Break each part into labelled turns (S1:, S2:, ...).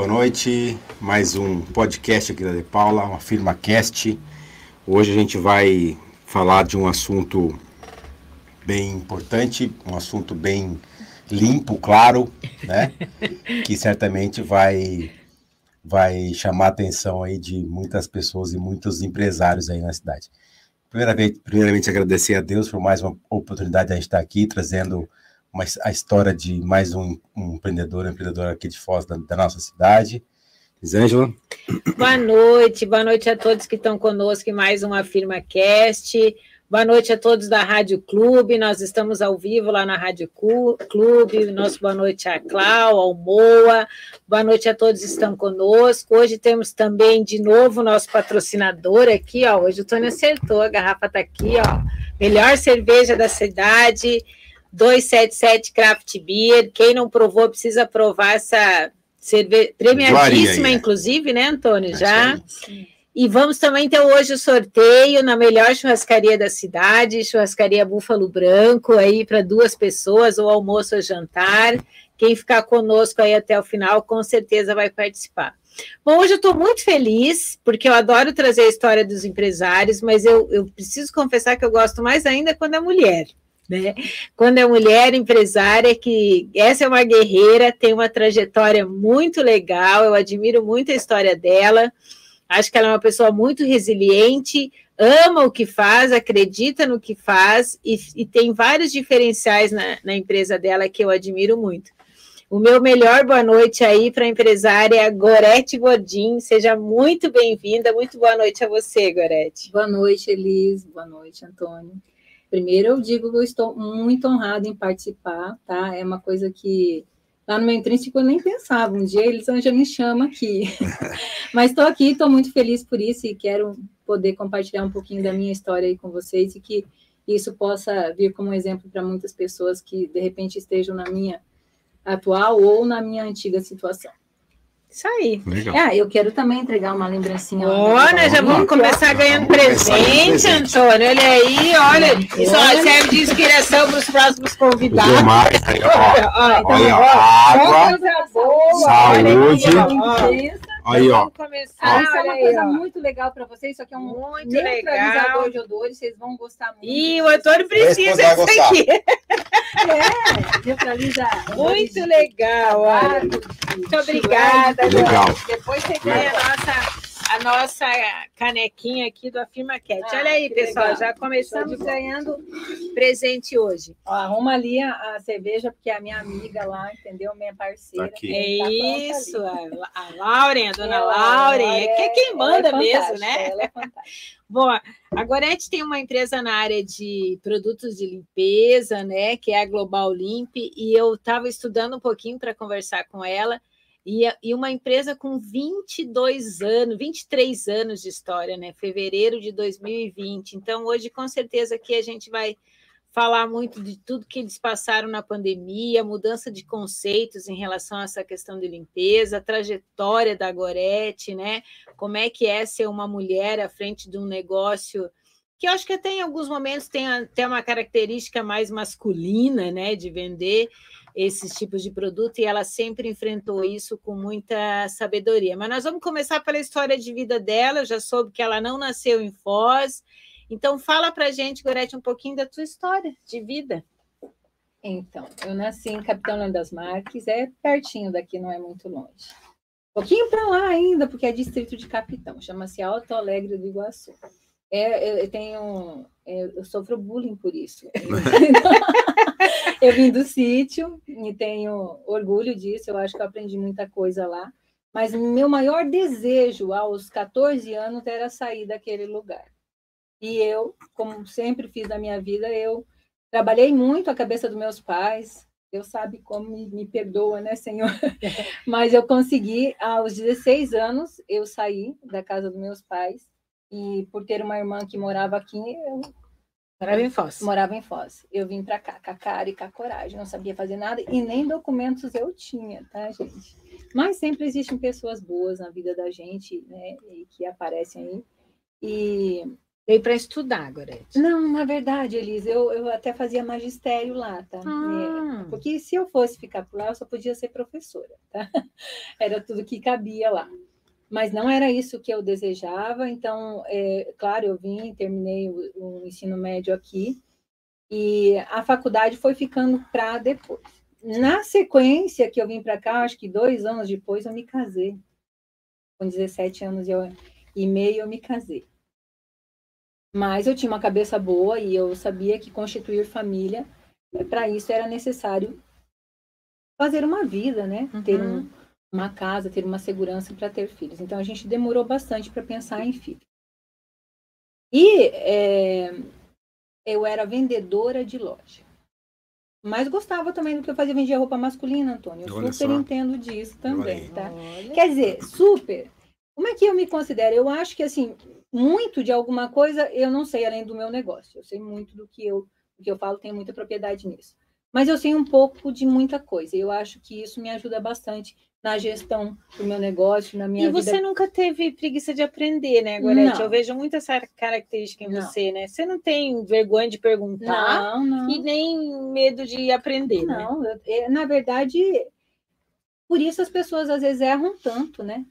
S1: boa noite. Mais um podcast aqui da De Paula, uma firma cast. Hoje a gente vai falar de um assunto bem importante, um assunto bem limpo, claro, né? que certamente vai vai chamar a atenção aí de muitas pessoas e muitos empresários aí na cidade. Primeiramente, primeiramente agradecer a Deus por mais uma oportunidade de a gente estar aqui trazendo uma, a história de mais um, um empreendedor, um empreendedor aqui de Foz da, da nossa cidade. Elisângela.
S2: Boa noite, boa noite a todos que estão conosco em mais uma Firma Cast. Boa noite a todos da Rádio Clube. Nós estamos ao vivo lá na Rádio Clube. Nosso boa noite a Clau, ao Moa. Boa noite a todos que estão conosco. Hoje temos também de novo nosso patrocinador aqui, ó. Hoje o Tony acertou, a garrafa está aqui, ó. Melhor cerveja da cidade. 277 Craft Beer. Quem não provou precisa provar essa cerveja premiadíssima, é. inclusive, né, Antônio? Já. E vamos também ter hoje o sorteio na melhor churrascaria da cidade, churrascaria Búfalo Branco, aí para duas pessoas, ou almoço ou jantar. Quem ficar conosco aí até o final, com certeza vai participar. Bom, hoje eu estou muito feliz, porque eu adoro trazer a história dos empresários, mas eu, eu preciso confessar que eu gosto mais ainda quando é mulher né? Quando é mulher empresária, que essa é uma guerreira, tem uma trajetória muito legal, eu admiro muito a história dela. Acho que ela é uma pessoa muito resiliente, ama o que faz, acredita no que faz e, e tem vários diferenciais na, na, empresa dela que eu admiro muito. O meu melhor boa noite aí para a empresária Gorete Godin. Seja muito bem-vinda. Muito boa noite a você, Gorete.
S3: Boa noite, Elis. Boa noite, Antônio. Primeiro, eu digo que eu estou muito honrada em participar, tá? É uma coisa que lá no meu intrínseco eu nem pensava. Um dia eles já me chamam aqui. Mas estou aqui, estou muito feliz por isso e quero poder compartilhar um pouquinho da minha história aí com vocês e que isso possa vir como exemplo para muitas pessoas que de repente estejam na minha atual ou na minha antiga situação.
S2: Isso aí.
S3: Legal. Ah, eu quero também entregar uma lembrancinha.
S2: Olha, já vamos começar ganhando presente, Antônio. Olha aí, olha. Isso ó, serve de inspiração para os próximos convidados.
S1: Mais, aí, ó. Olha, olha, água, saúde. Aí, ó.
S3: Começar. Ah, isso é uma coisa muito legal para vocês. Isso aqui é um muito neutralizador legal. de odores. Vocês vão gostar muito.
S2: E o Antônio precisa disso aqui.
S3: É, neutraliza.
S2: Muito legal. Olha. Muito obrigada.
S1: Legal.
S2: Depois você ganha a nossa a nossa canequinha aqui do Afirma Cat. Ah, Olha aí, pessoal, legal. já começamos ganhando presente hoje.
S3: Ó, arruma ali a, a, cerveja, porque é a minha amiga lá, entendeu? Minha parceira.
S2: Tá aqui. É tá isso, a, a Lauren, a dona ela, Lauren, é, que é quem manda é mesmo, né? Ela é fantástica. Bom, agora a gente tem uma empresa na área de produtos de limpeza, né, que é a Global Limp, e eu estava estudando um pouquinho para conversar com ela, e, e uma empresa com 22 anos, 23 anos de história, né? Fevereiro de 2020. Então, hoje, com certeza, aqui a gente vai falar muito de tudo que eles passaram na pandemia, mudança de conceitos em relação a essa questão de limpeza, a trajetória da Gorete, né? Como é que é ser uma mulher à frente de um negócio que eu acho que até em alguns momentos tem até uma característica mais masculina, né, de vender esses tipos de produto e ela sempre enfrentou isso com muita sabedoria. Mas nós vamos começar pela história de vida dela. Eu já soube que ela não nasceu em Foz. Então fala para gente, Gorete, um pouquinho da tua história de vida.
S3: Então, eu nasci em Capitão Leão das Marques, é pertinho daqui, não é muito longe. Um pouquinho para lá ainda, porque é distrito de Capitão, chama-se Alto Alegre do Iguaçu. É, eu tenho, é, eu sofro bullying por isso. eu vim do sítio e tenho orgulho disso. Eu acho que eu aprendi muita coisa lá. Mas meu maior desejo aos 14 anos era sair daquele lugar. E eu, como sempre fiz na minha vida, eu trabalhei muito a cabeça dos meus pais. Deus sabe como me, me perdoa, né, Senhor? Mas eu consegui, aos 16 anos, eu saí da casa dos meus pais e por ter uma irmã que morava aqui, eu
S2: morava em Foz.
S3: Morava em Foz. Eu vim para cá com a cara e com a coragem, não sabia fazer nada e nem documentos eu tinha, tá, gente? Mas sempre existem pessoas boas na vida da gente, né, e que aparecem aí. E
S2: Veio para estudar, Gorete.
S3: Não, na verdade, Elisa, eu, eu até fazia magistério lá, tá?
S2: Ah.
S3: É, porque se eu fosse ficar por lá, eu só podia ser professora, tá? Era tudo que cabia lá. Mas não era isso que eu desejava, então, é, claro, eu vim, terminei o, o ensino médio aqui, e a faculdade foi ficando para depois. Na sequência que eu vim para cá, acho que dois anos depois, eu me casei. Com 17 anos eu, e meio, eu me casei. Mas eu tinha uma cabeça boa e eu sabia que constituir família, para isso era necessário fazer uma vida, né?
S2: Uhum.
S3: Ter um, uma casa, ter uma segurança para ter filhos. Então a gente demorou bastante para pensar em filho. E é, eu era vendedora de loja. Mas gostava também do que eu fazia, vendia roupa masculina, Antônio. Eu
S1: Olha
S3: super
S1: só.
S3: entendo disso também, tá?
S2: Olha.
S3: Quer dizer, super. Como é que eu me considero? Eu acho que, assim, muito de alguma coisa eu não sei além do meu negócio. Eu sei muito do que eu, do que eu falo, tenho muita propriedade nisso. Mas eu sei um pouco de muita coisa. Eu acho que isso me ajuda bastante na gestão do meu negócio, na minha
S2: E você
S3: vida.
S2: nunca teve preguiça de aprender, né, Gorete?
S3: Não.
S2: Eu vejo muito essa característica em
S3: Não.
S2: você, né? Você não tem vergonha de perguntar
S3: Não, não.
S2: e nem medo de aprender, né?
S3: Não, eu- é, na verdade, por isso as pessoas às vezes erram tanto, né?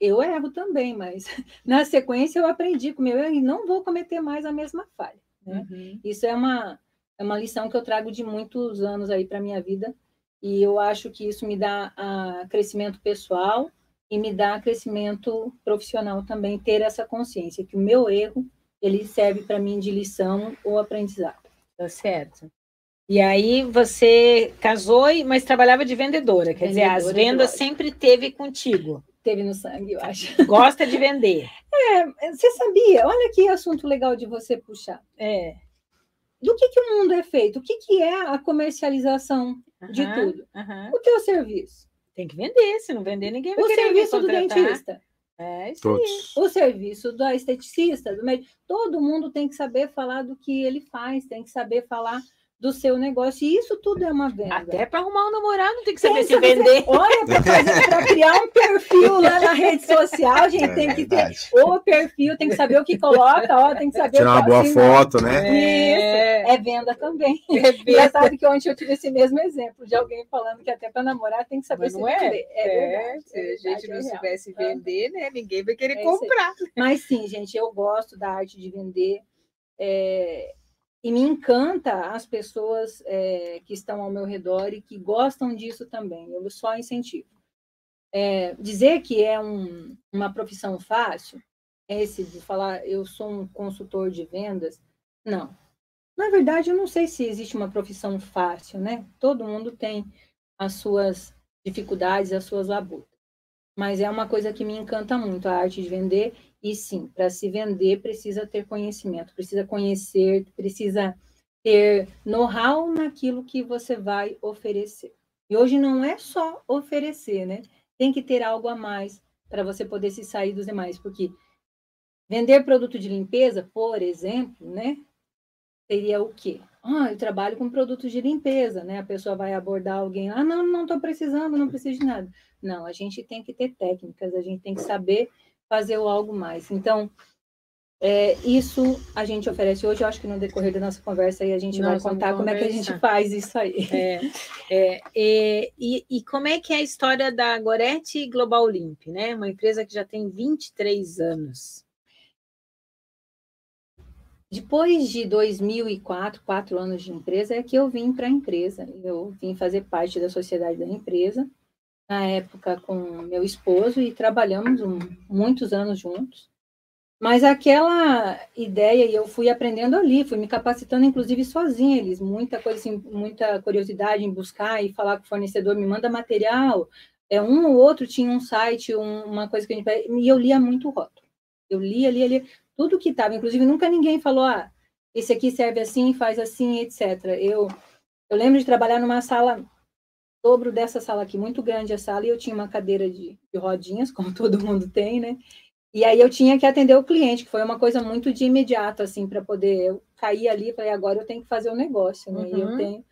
S3: Eu erro também, mas na sequência eu aprendi com meu erro e não vou cometer mais a mesma falha. né?
S2: Uhum.
S3: Isso é uma, é uma lição que eu trago de muitos anos aí para minha vida e eu acho que isso me dá ah, crescimento pessoal e me dá crescimento profissional também ter essa consciência que o meu erro ele serve para mim de lição ou aprendizado.
S2: Tá certo. E aí você casou, e- mas trabalhava de vendedora, quer dizer, as
S3: Vendedora
S2: vendas sempre teve contigo.
S3: Teve no sangue, eu acho.
S2: Gosta de vender.
S3: Você sabia? Olha que assunto legal de você puxar.
S2: É.
S3: Do que, que o mundo é feito? O que, que é a comercialização de
S2: Aham,
S3: tudo?
S2: aham.
S3: O teu serviço?
S2: Tem que vender, se não vender, ninguém vai
S3: O serviço do dentista?
S2: É isso.
S1: Todos.
S3: O serviço da esteticista? Do médico? Todo mundo tem que saber falar do que ele faz, tem que saber falar do seu negócio. E isso tudo é uma venda.
S2: Até para arrumar um namorado tem que saber se vender.
S3: Olha, para criar um perfil lá na rede social, a gente
S1: É
S3: tem que ter o perfil, tem que saber o que coloca, ó, tem que saber
S1: Tirar
S3: o
S1: uma boa foto, né?
S3: Isso, é venda também. Engraçado que ontem eu tive esse mesmo exemplo de alguém falando que até para namorar tem que saber
S2: Mas
S3: se
S2: não é?
S3: vender. É, verdade.
S2: se
S3: é
S2: a gente
S3: é
S2: não soubesse vender, né? Ninguém vai querer
S3: É
S2: comprar.
S3: Mas sim, gente, eu gosto da arte de vender. é, e me encanta as pessoas é, que estão ao meu redor e que gostam disso também. Eu só incentivo. É, dizer que é um- uma profissão fácil, esse de falar eu sou um consultor de vendas, não. Na verdade, eu não sei se existe uma profissão fácil, né? Todo mundo tem as suas dificuldades, as suas labutas. Mas é uma coisa que me encanta muito, a arte de vender. E sim, para se vender precisa ter conhecimento, precisa conhecer, precisa ter know-how naquilo que você vai oferecer. E hoje não é só oferecer, né? Tem que ter algo a mais para você poder se sair dos demais, porque vender produto de limpeza, por exemplo, né? Seria o quê? Ah, eu trabalho com produtos de limpeza, né? A pessoa vai abordar alguém, ah, não, não estou precisando, não preciso de nada. Não, a gente tem que ter técnicas, a gente tem que saber fazer algo mais. Então, é, isso a gente oferece hoje. Eu acho que no decorrer da nossa conversa aí a gente
S2: Nós
S3: vai contar como é que a gente faz isso aí.
S2: É, é, é, e, e como é que é a história da Gorete Global Limp, né? Uma empresa que já tem 23 anos.
S3: Depois de 2004, quatro anos de empresa, é que eu vim para a empresa. Eu vim fazer parte da sociedade da empresa, na época com meu esposo, e trabalhamos um- muitos anos juntos. Mas aquela ideia, e eu fui aprendendo ali, fui me capacitando, inclusive sozinha, eles, muita coisa, assim, muita curiosidade em buscar e falar com o fornecedor, me manda material. É, um ou outro tinha um site, um- uma coisa que a gente. E eu lia muito rótulo. Eu lia, lia, lia tudo que estava. Inclusive, nunca ninguém falou, ah, esse aqui serve assim, faz assim, etc. Eu, eu lembro de trabalhar numa sala, dobro dessa sala aqui, muito grande a sala, e eu tinha uma cadeira de, de rodinhas, como todo mundo tem, né? E aí eu tinha que atender o cliente, que foi uma coisa muito de imediato, assim, para poder. Eu cair ali e falei, agora eu tenho que fazer o negócio, né? E eu
S2: Uhum.
S3: tenho.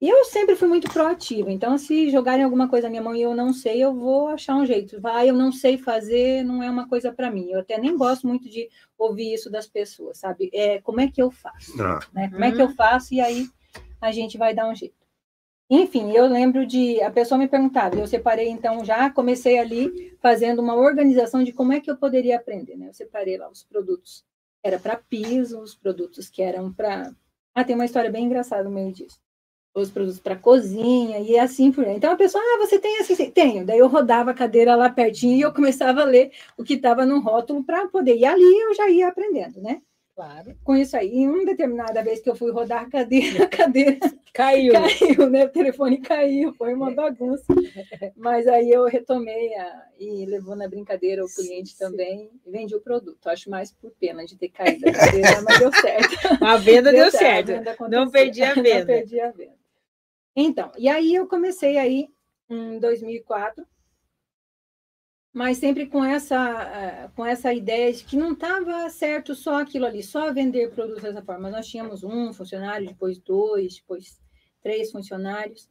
S3: E eu sempre fui muito proativa, então se jogarem alguma coisa na minha mão e eu não sei, eu vou achar um jeito. Vai, eu não sei fazer, não é uma coisa para mim. Eu até nem gosto muito de ouvir isso das pessoas, sabe? É, como é que eu faço? Ah. Né? Como é que eu faço? E aí a gente vai dar um jeito. Enfim, eu lembro de a pessoa me perguntava, eu separei então já, comecei ali fazendo uma organização de como é que eu poderia aprender, né? Eu separei lá os produtos, era para piso, os produtos que eram para Ah, tem uma história bem engraçada no meio disso os produtos para cozinha e assim por aí. Então a pessoa, ah, você tem assim? Tenho. Daí eu rodava a cadeira lá pertinho e eu começava a ler o que estava no rótulo para poder. E ali eu já ia aprendendo, né? Claro. Com isso aí. Em uma determinada vez que eu fui rodar a cadeira, a cadeira caiu. Caiu, né? O telefone caiu, foi uma bagunça. Mas aí eu retomei a, e levou na brincadeira o cliente também e vendi o produto. Acho mais por pena de ter caído a cadeira, mas deu certo.
S2: A venda deu, deu certo. certo. Não perdi a venda.
S3: Não perdi a venda. Então, e aí eu comecei aí em 2004, mas sempre com essa, eh, com essa ideia de que não estava certo só aquilo ali, só vender produtos dessa forma. Nós tínhamos um funcionário, depois dois, depois três funcionários,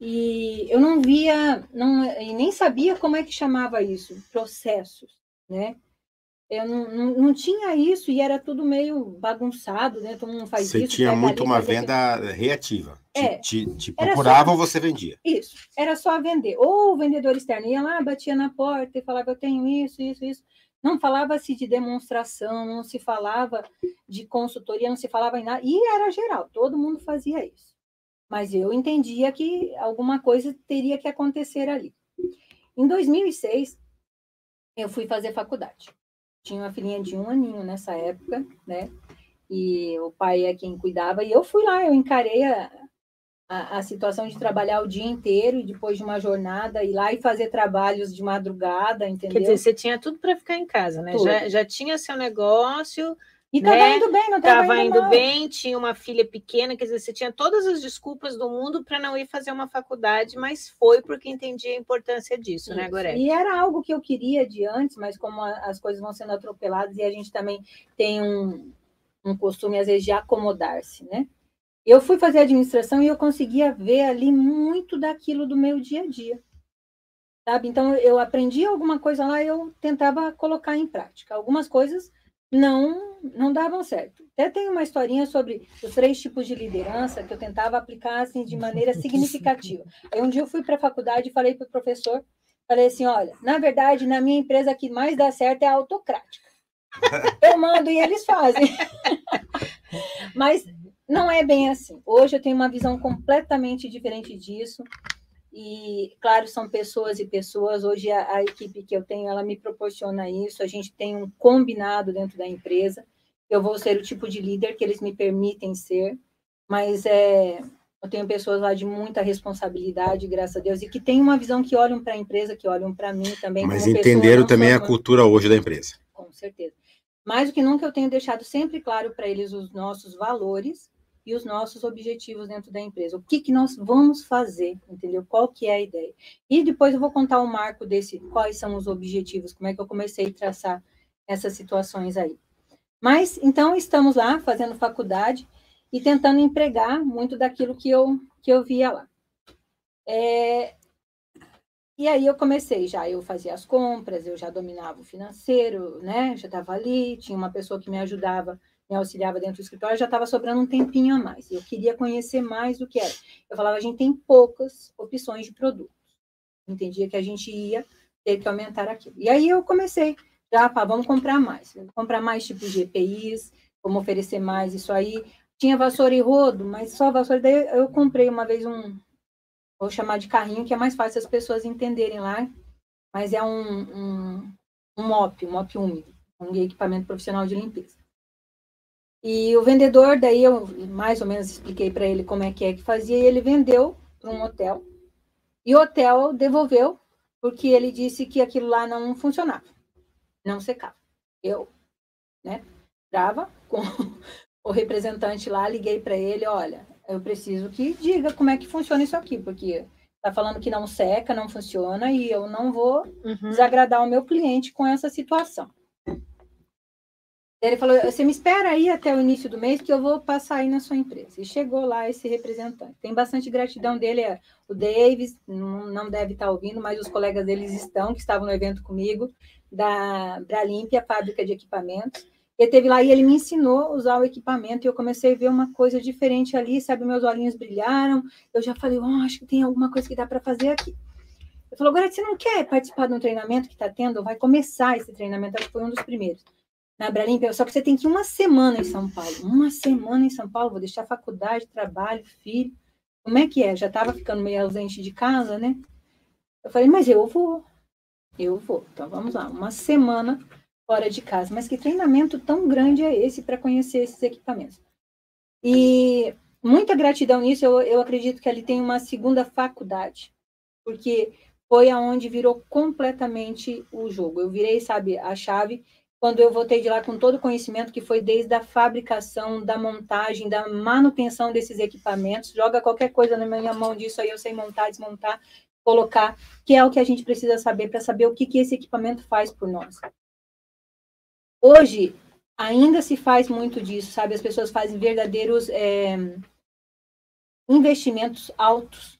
S3: e eu não via, não, e nem sabia como é que chamava isso, processos, né? Eu não, não, não, tinha isso e era tudo meio bagunçado, né? Todo mundo faz
S1: você
S3: isso.
S1: Você tinha muito uma venda reativa. É, te, te, te procuravam, só, você vendia.
S3: Isso, era só vender. Ou o vendedor externo ia lá, batia na porta e falava, eu tenho isso, isso, isso. Não falava-se de demonstração, não se falava de consultoria, não se falava em nada. E era geral, todo mundo fazia isso. Mas eu entendia que alguma coisa teria que acontecer ali. Em 2006, eu fui fazer faculdade tinha uma filhinha de um aninho nessa época, né? E o pai é quem cuidava, e eu fui lá, eu encarei a, a, a, situação de trabalhar o dia inteiro e depois de uma jornada ir lá e fazer trabalhos de madrugada, entendeu?
S2: Quer dizer, você tinha tudo para ficar em casa, né? Já, já tinha seu negócio,
S3: e estava
S2: né?
S3: indo bem, não estava
S2: indo, indo bem, tinha uma filha pequena, quer dizer, você tinha todas as desculpas do mundo para não ir fazer uma faculdade, mas foi porque entendia a importância disso, né, Isso. né, Goré?
S3: E era algo que eu queria de antes, mas como as coisas vão sendo atropeladas e a gente também tem um, um costume, às vezes, de acomodar-se, né? Eu fui fazer administração e eu conseguia ver ali muito daquilo do meu dia a dia. Sabe? Então, eu aprendi alguma coisa lá, eu tentava colocar em prática. Algumas coisas não não davam certo. Até tem uma historinha sobre os três tipos de liderança que eu tentava aplicar assim de maneira significativa. Aí um dia eu fui para a faculdade e falei para o professor, falei assim, olha, na verdade, na minha empresa que mais dá certo é a autocrática. Eu mando e eles fazem. Mas não é bem assim. Hoje eu tenho uma visão completamente diferente disso. E, claro, são pessoas e pessoas. Hoje, a, a, equipe que eu tenho, ela me proporciona isso. A gente tem um combinado dentro da empresa. Eu vou ser o tipo de líder que eles me permitem ser, mas é, eu tenho pessoas lá de muita responsabilidade, graças a Deus, e que têm uma visão que olham para a empresa, que olham para mim também.
S1: Mas entenderam pessoa, também a cultura hoje da empresa.
S3: Com certeza. Mais do que nunca, eu tenho deixado sempre claro para eles os nossos valores e os nossos objetivos dentro da empresa. O que, que nós vamos fazer, entendeu? Qual que é a ideia? E depois eu vou contar o um marco desse, quais são os objetivos, como é que eu comecei a traçar essas situações aí. Mas, então, estamos lá fazendo faculdade e tentando empregar muito daquilo que eu, que eu via lá. É, e aí eu comecei já, eu fazia as compras, eu já dominava o financeiro, né? Já estava ali, tinha uma pessoa que me ajudava me auxiliava dentro do escritório, já estava sobrando um tempinho a mais. Eu queria conhecer mais do que era. Eu falava, a gente tem poucas opções de produtos. Entendia que a gente ia ter que aumentar aquilo. E aí eu comecei, já, pá, vamos comprar mais. Comprar mais tipos de EPIs, vamos oferecer mais isso aí. Tinha vassoura e rodo, mas só vassoura. Daí eu comprei uma vez um, vou chamar de carrinho, que é mais fácil as pessoas entenderem lá, mas é um, um, um mop, um mop úmido, um equipamento profissional de limpeza. E o vendedor, daí eu mais ou menos expliquei para ele como é que é que fazia, e ele vendeu para um hotel. E o hotel devolveu, porque ele disse que aquilo lá não funcionava, não secava. Eu, né, brava com o representante lá, liguei para ele, olha, eu preciso que diga como é que funciona isso aqui, porque tá falando que não seca, não funciona, e eu não vou uhum. desagradar o meu cliente com essa situação. Ele falou: você me espera aí até o início do mês que eu vou passar aí na sua empresa. E chegou lá esse representante. Tem bastante gratidão dele, é o Davis, não, deve estar ouvindo, mas os colegas deles estão, que estavam no evento comigo, da Bralimpia, fábrica de equipamentos. Ele teve lá e ele me ensinou a usar o equipamento e eu comecei a ver uma coisa diferente ali, sabe? Meus olhinhos brilharam. Eu já falei, oh, acho que tem alguma coisa que dá para fazer aqui. Ele falou, agora você não quer participar de um treinamento que está tendo? Vai começar esse treinamento, acho que foi um dos primeiros na Bralimpia, só que você tem que ir uma semana em São Paulo. Uma semana em São Paulo, vou deixar faculdade, trabalho, filho. Como é que é? Já estava ficando meio ausente de casa, né? Eu falei, mas eu vou. Eu vou. Então vamos lá, uma semana fora de casa. Mas que treinamento tão grande é esse para conhecer esses equipamentos? E muita gratidão nisso, eu, eu acredito que ali tem uma segunda faculdade, porque foi aonde virou completamente o jogo. Eu virei, sabe, a chave quando eu voltei de lá com todo o conhecimento que foi desde a fabricação, da montagem, da manutenção desses equipamentos, joga qualquer coisa na minha mão disso aí, eu sei montar, desmontar, colocar, que é o que a gente precisa saber para saber o que, que esse equipamento faz por nós. Hoje, ainda se faz muito disso, sabe? As pessoas fazem verdadeiros é, investimentos altos,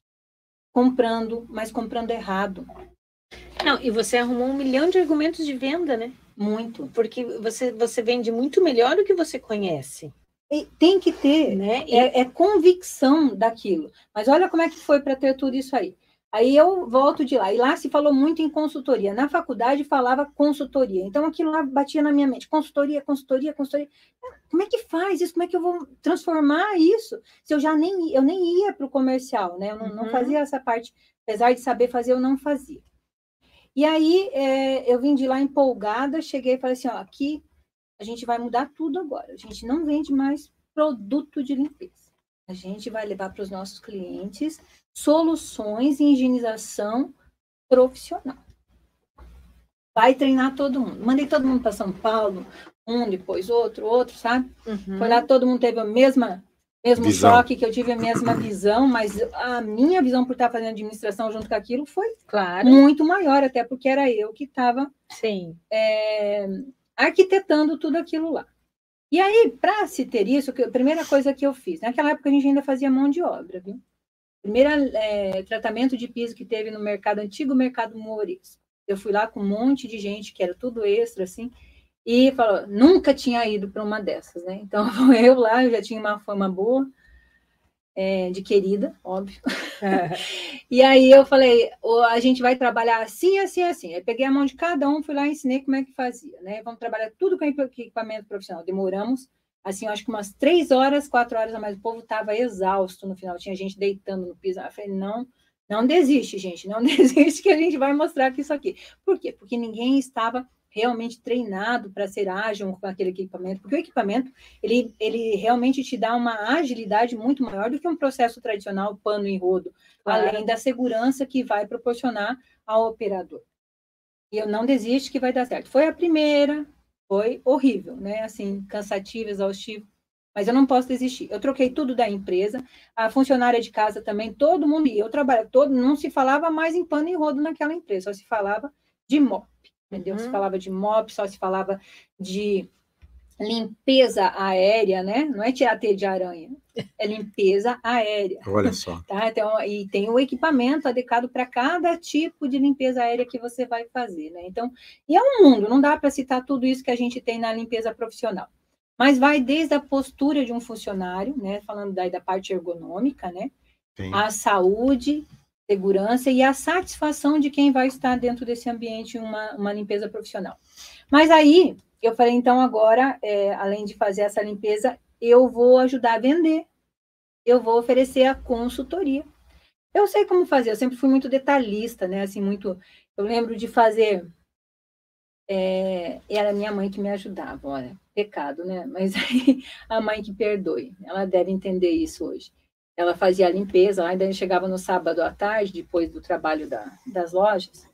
S3: comprando, mas comprando errado.
S2: Não, e você arrumou um milhão de argumentos de venda, né?
S3: Muito.
S2: Porque você, você vende muito melhor do que você conhece.
S3: E tem que ter, né? É, é, convicção daquilo. Mas olha como é que foi para ter tudo isso aí. Aí eu volto de lá. E lá se falou muito em consultoria. Na faculdade falava consultoria. Então aquilo lá batia na minha mente. Consultoria, consultoria, consultoria. Como é que faz isso? Como é que eu vou transformar isso? Se eu já nem, eu nem ia para o comercial, né? Eu não, uhum. não fazia essa parte. Apesar de saber fazer, eu não fazia. E aí é, eu vim de lá empolgada, cheguei e falei assim, ó, aqui a gente vai mudar tudo agora. A gente não vende mais produto de limpeza. A gente vai levar para os nossos clientes soluções em higienização profissional. Vai treinar todo mundo. Mandei todo mundo para São Paulo, um depois outro, outro, sabe? Uhum. Foi lá, todo mundo teve a mesma mesmo visão. choque, que eu tive a mesma visão, mas a minha visão por estar fazendo administração junto com aquilo foi claro. muito maior, até porque era eu que estava é, arquitetando tudo aquilo lá. E aí, para se ter isso, a primeira coisa que eu fiz, naquela época a gente ainda fazia mão de obra, viu? Primeiro é, tratamento de piso que teve no mercado antigo, mercado Moures. Eu fui lá com um monte de gente que era tudo extra, assim, e falou, nunca tinha ido para uma dessas, né? Então, eu lá, eu já tinha uma fama boa, é, de querida, óbvio. É. e aí eu falei, a gente vai trabalhar assim, assim, assim. Aí peguei a mão de cada um, fui lá e ensinei como é que fazia, né? Vamos trabalhar tudo com equipamento profissional. Demoramos, assim, acho que umas três horas, quatro horas a mais. O povo estava exausto no final, tinha gente deitando no piso. Eu falei, não, não desiste, gente, não desiste que a gente vai mostrar que isso aqui. Por quê? Porque ninguém estava realmente treinado para ser ágil com aquele equipamento, porque o equipamento ele, ele realmente te dá uma agilidade muito maior do que um processo tradicional pano em rodo, claro. além da segurança que vai proporcionar ao operador. E eu não desisto que vai dar certo. Foi a primeira, foi horrível, né? Assim, cansativo, exaustivo, mas eu não posso desistir. Eu troquei tudo da empresa, a funcionária de casa também, todo mundo ia. Eu trabalho todo, não se falava mais em pano e rodo naquela empresa, só se falava de mop entendeu? Uhum. Se falava de MOP, só se falava de limpeza aérea, né? Não é tirar teia de aranha, é limpeza aérea.
S1: Olha só.
S3: Tá? Então, e tem o equipamento adequado para cada tipo de limpeza aérea que você vai fazer, né? Então, e é um mundo, não dá para citar tudo isso que a gente tem na limpeza profissional. Mas vai desde a postura de um funcionário, né? Falando daí da parte ergonômica, né? Sim. A saúde, segurança e a satisfação de quem vai estar dentro desse ambiente uma, uma limpeza profissional. Mas aí eu falei, então agora, é, além de fazer essa limpeza, eu vou ajudar a vender. Eu vou oferecer a consultoria. Eu sei como fazer, eu sempre fui muito detalhista, né? Assim, muito. Eu lembro de fazer. É, era minha mãe que me ajudava, olha, pecado, né? Mas aí a mãe que perdoe, ela deve entender isso hoje ela fazia a limpeza, ainda chegava no sábado à tarde, depois do trabalho da, das lojas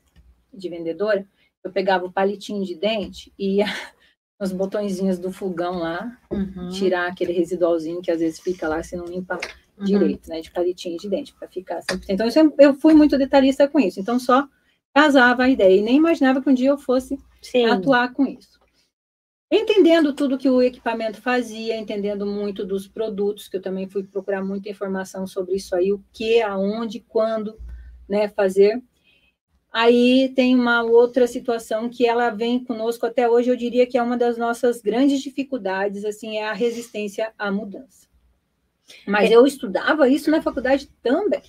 S3: de vendedora, eu pegava o palitinho de dente e ia nos botõezinhos do fogão lá, uhum. tirar aquele residualzinho que às vezes fica lá se não limpa uhum. direito, né, de palitinho de dente, para ficar sempre. Então, eu, eu fui muito detalhista com isso, então só casava a ideia e nem imaginava que um dia eu fosse Sim. atuar com isso. Entendendo tudo que o equipamento fazia, entendendo muito dos produtos, que eu também fui procurar muita informação sobre isso aí, o que, aonde, quando, né, fazer. Aí tem uma outra situação que ela vem conosco até hoje, eu diria que é uma das nossas grandes dificuldades, assim, é a resistência à mudança. Mas é. eu estudava isso na faculdade também.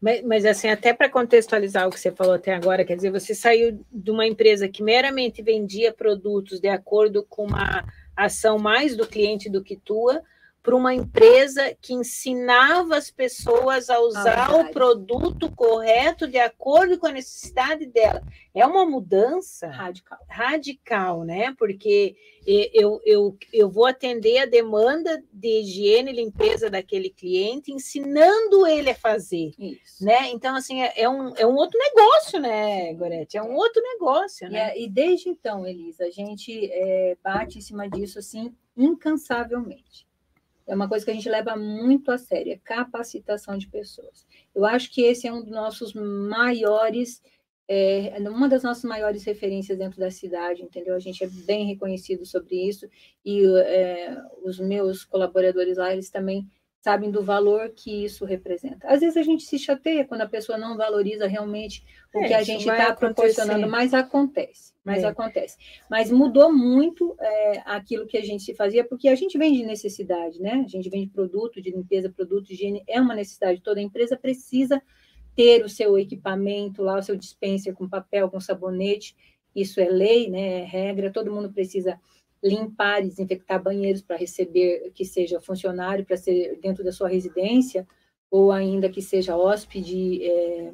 S2: Mas, mas, assim, até para contextualizar o que você falou até agora, quer dizer, você saiu de uma empresa que meramente vendia produtos de acordo com uma ação mais do cliente do que tua, para uma empresa que ensinava as pessoas a usar ah, o produto correto de acordo com a necessidade dela. É uma mudança
S3: radical,
S2: radical né? Porque eu, eu, eu vou atender a demanda de higiene e limpeza daquele cliente, ensinando ele a fazer. Isso. Né? Então, assim, é, é, um, é um outro negócio, né, Gorete? É um outro negócio, né?
S3: E, é, e desde então, Elisa, a gente é, bate em cima disso, assim, incansavelmente é uma coisa que a gente leva muito a sério, é capacitação de pessoas. Eu acho que esse é um dos nossos maiores, é, uma das nossas maiores referências dentro da cidade, entendeu? A gente é bem reconhecido sobre isso, e é, os meus colaboradores lá, eles também sabem do valor que isso representa. Às vezes a gente se chateia quando a pessoa não valoriza realmente o é, que a gente está proporcionando, mas acontece, mas é. acontece. Mas mudou muito é, aquilo que a gente fazia, porque a gente vende necessidade, né? A gente vende produto de limpeza, produto de higiene, é uma necessidade. Toda empresa precisa ter o seu equipamento lá, o seu dispenser com papel, com sabonete. Isso é lei, né? É regra. Todo mundo precisa limpar e desinfectar banheiros para receber que seja funcionário para ser dentro da sua residência ou ainda que seja hóspede, é,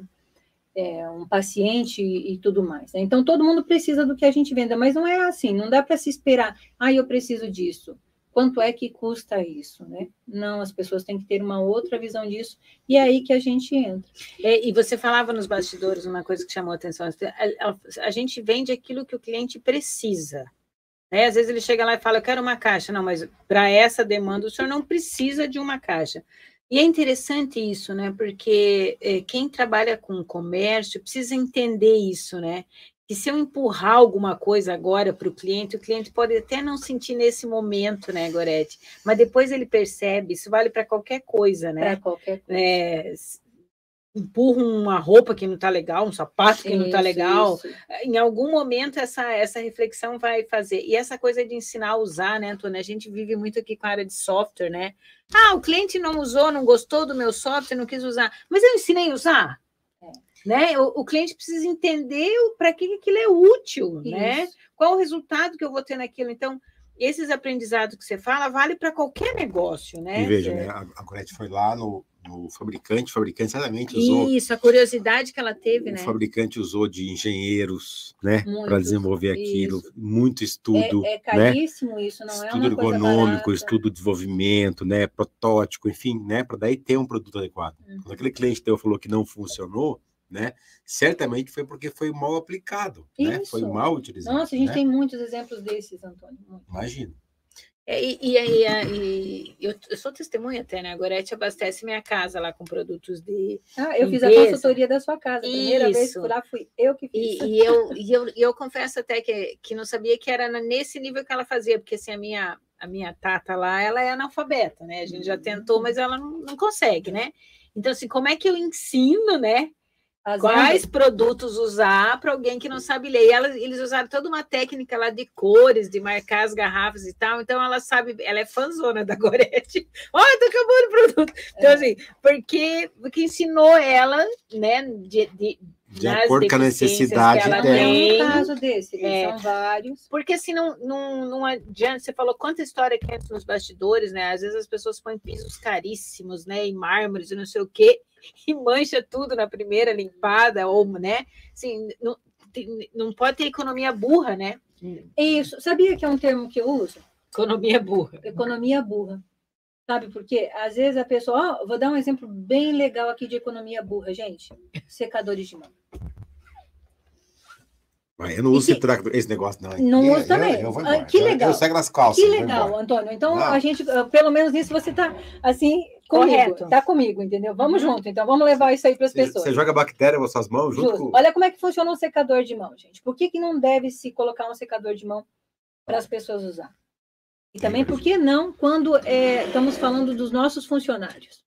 S3: é, um paciente e, tudo mais. Né? Então todo mundo precisa do que a gente venda, mas não é assim. Não dá para se esperar. Ah, eu preciso disso. Quanto é que custa isso, né? Não, as pessoas têm que ter uma outra visão disso e é aí que a gente entra.
S2: É, e você falava nos bastidores uma coisa que chamou a atenção: a, a, a gente vende aquilo que o cliente precisa. Né? Às vezes ele chega lá e fala, eu quero uma caixa. Não, mas para essa demanda o senhor não precisa de uma caixa. E é interessante isso, né? Porque é, quem trabalha com comércio precisa entender isso, né? Que se eu empurrar alguma coisa agora para o cliente, o cliente pode até não sentir nesse momento, né, Gorete? Mas depois ele percebe, isso vale para qualquer coisa, né?
S3: Para qualquer coisa.
S2: É, empurra uma roupa que não está legal, um sapato que tá isso, não está legal. Isso. Em algum momento essa, essa reflexão vai fazer. E essa coisa de ensinar a usar, né, Antônia? A gente vive muito aqui com a área de software, né? Ah, o cliente não usou, não gostou do meu software, não quis usar. Mas eu ensinei a usar. É. Né? O, o, cliente precisa entender para que aquilo é útil, isso. né? Qual o resultado que eu vou ter naquilo. Então, esses aprendizados que você fala vale para qualquer negócio, né?
S1: E veja, né? A, a Gorete foi lá no, no fabricante, o fabricante certamente usou.
S2: Isso, a curiosidade que ela teve,
S1: o
S2: né?
S1: O fabricante usou de engenheiros, né, para desenvolver aquilo, isso. muito estudo.
S3: É, é caríssimo né? isso, não
S1: estudo
S3: é uma
S1: ergonômico, estudo de desenvolvimento, né, protótipo, enfim, né, para daí ter um produto adequado. Uhum. Quando aquele cliente teu falou que não funcionou, né, certamente foi porque foi mal aplicado, né, foi mal utilizado.
S3: Nossa, a gente
S1: né?
S3: tem muitos exemplos desses, Antônio.
S1: Imagina.
S2: É, e, e, e, e eu, eu, sou testemunha até, né? A Gorete abastece minha casa lá com produtos de.
S3: Ah, eu fiz a consultoria da sua casa. A primeira Isso. vez que lá fui eu que fiz.
S2: E, eu, e eu, eu confesso até que, que não sabia que era nesse nível que ela fazia, porque assim, a minha, a minha tata lá, ela é analfabeta, né? A gente já tentou, mas ela não, não consegue, né? Então, assim, como é que eu ensino, né? As Quais produtos usar para alguém que não sabe ler? E ela, eles usaram toda uma técnica lá de cores, de marcar as garrafas e tal. Então ela sabe, ela é fãzona da Gorete. Olha, oh, tá acabando o produto. Então, é. assim, porque, porque ensinou ela, né, de, de
S1: de acordo com a necessidade dela. Tem
S3: um caso desse, é, são vários.
S2: Porque assim, não, não, não adianta, você falou quanta história que entra nos bastidores, né? Às vezes as pessoas põem pisos caríssimos, né? E mármores e não sei o quê, e mancha tudo na primeira limpada, ou, né? Assim, não, não pode ter economia burra, né?
S3: Isso. Sabia que é um termo que eu uso?
S2: Economia burra.
S3: Economia burra. Sabe por quê? Às vezes a pessoa. Oh, vou dar um exemplo bem legal aqui de economia burra, gente. Secadores de mão.
S1: Eu não uso esse, esse negócio, não.
S3: Não uso também. Eu, eu ah, que legal.
S1: Eu, eu segue nas calças.
S3: Que legal, Antônio. Então, a gente, ah, pelo menos nisso, você está assim, Correto. Tá comigo, entendeu? Vamos uhum. junto, então vamos levar isso aí para as pessoas.
S1: Você joga bactéria nas suas mãos junto com...
S3: Olha como é que funciona um secador de mão, gente. Por que, que não deve se colocar um secador de mão para as pessoas usar? E também, por que não, quando é, estamos falando dos nossos funcionários?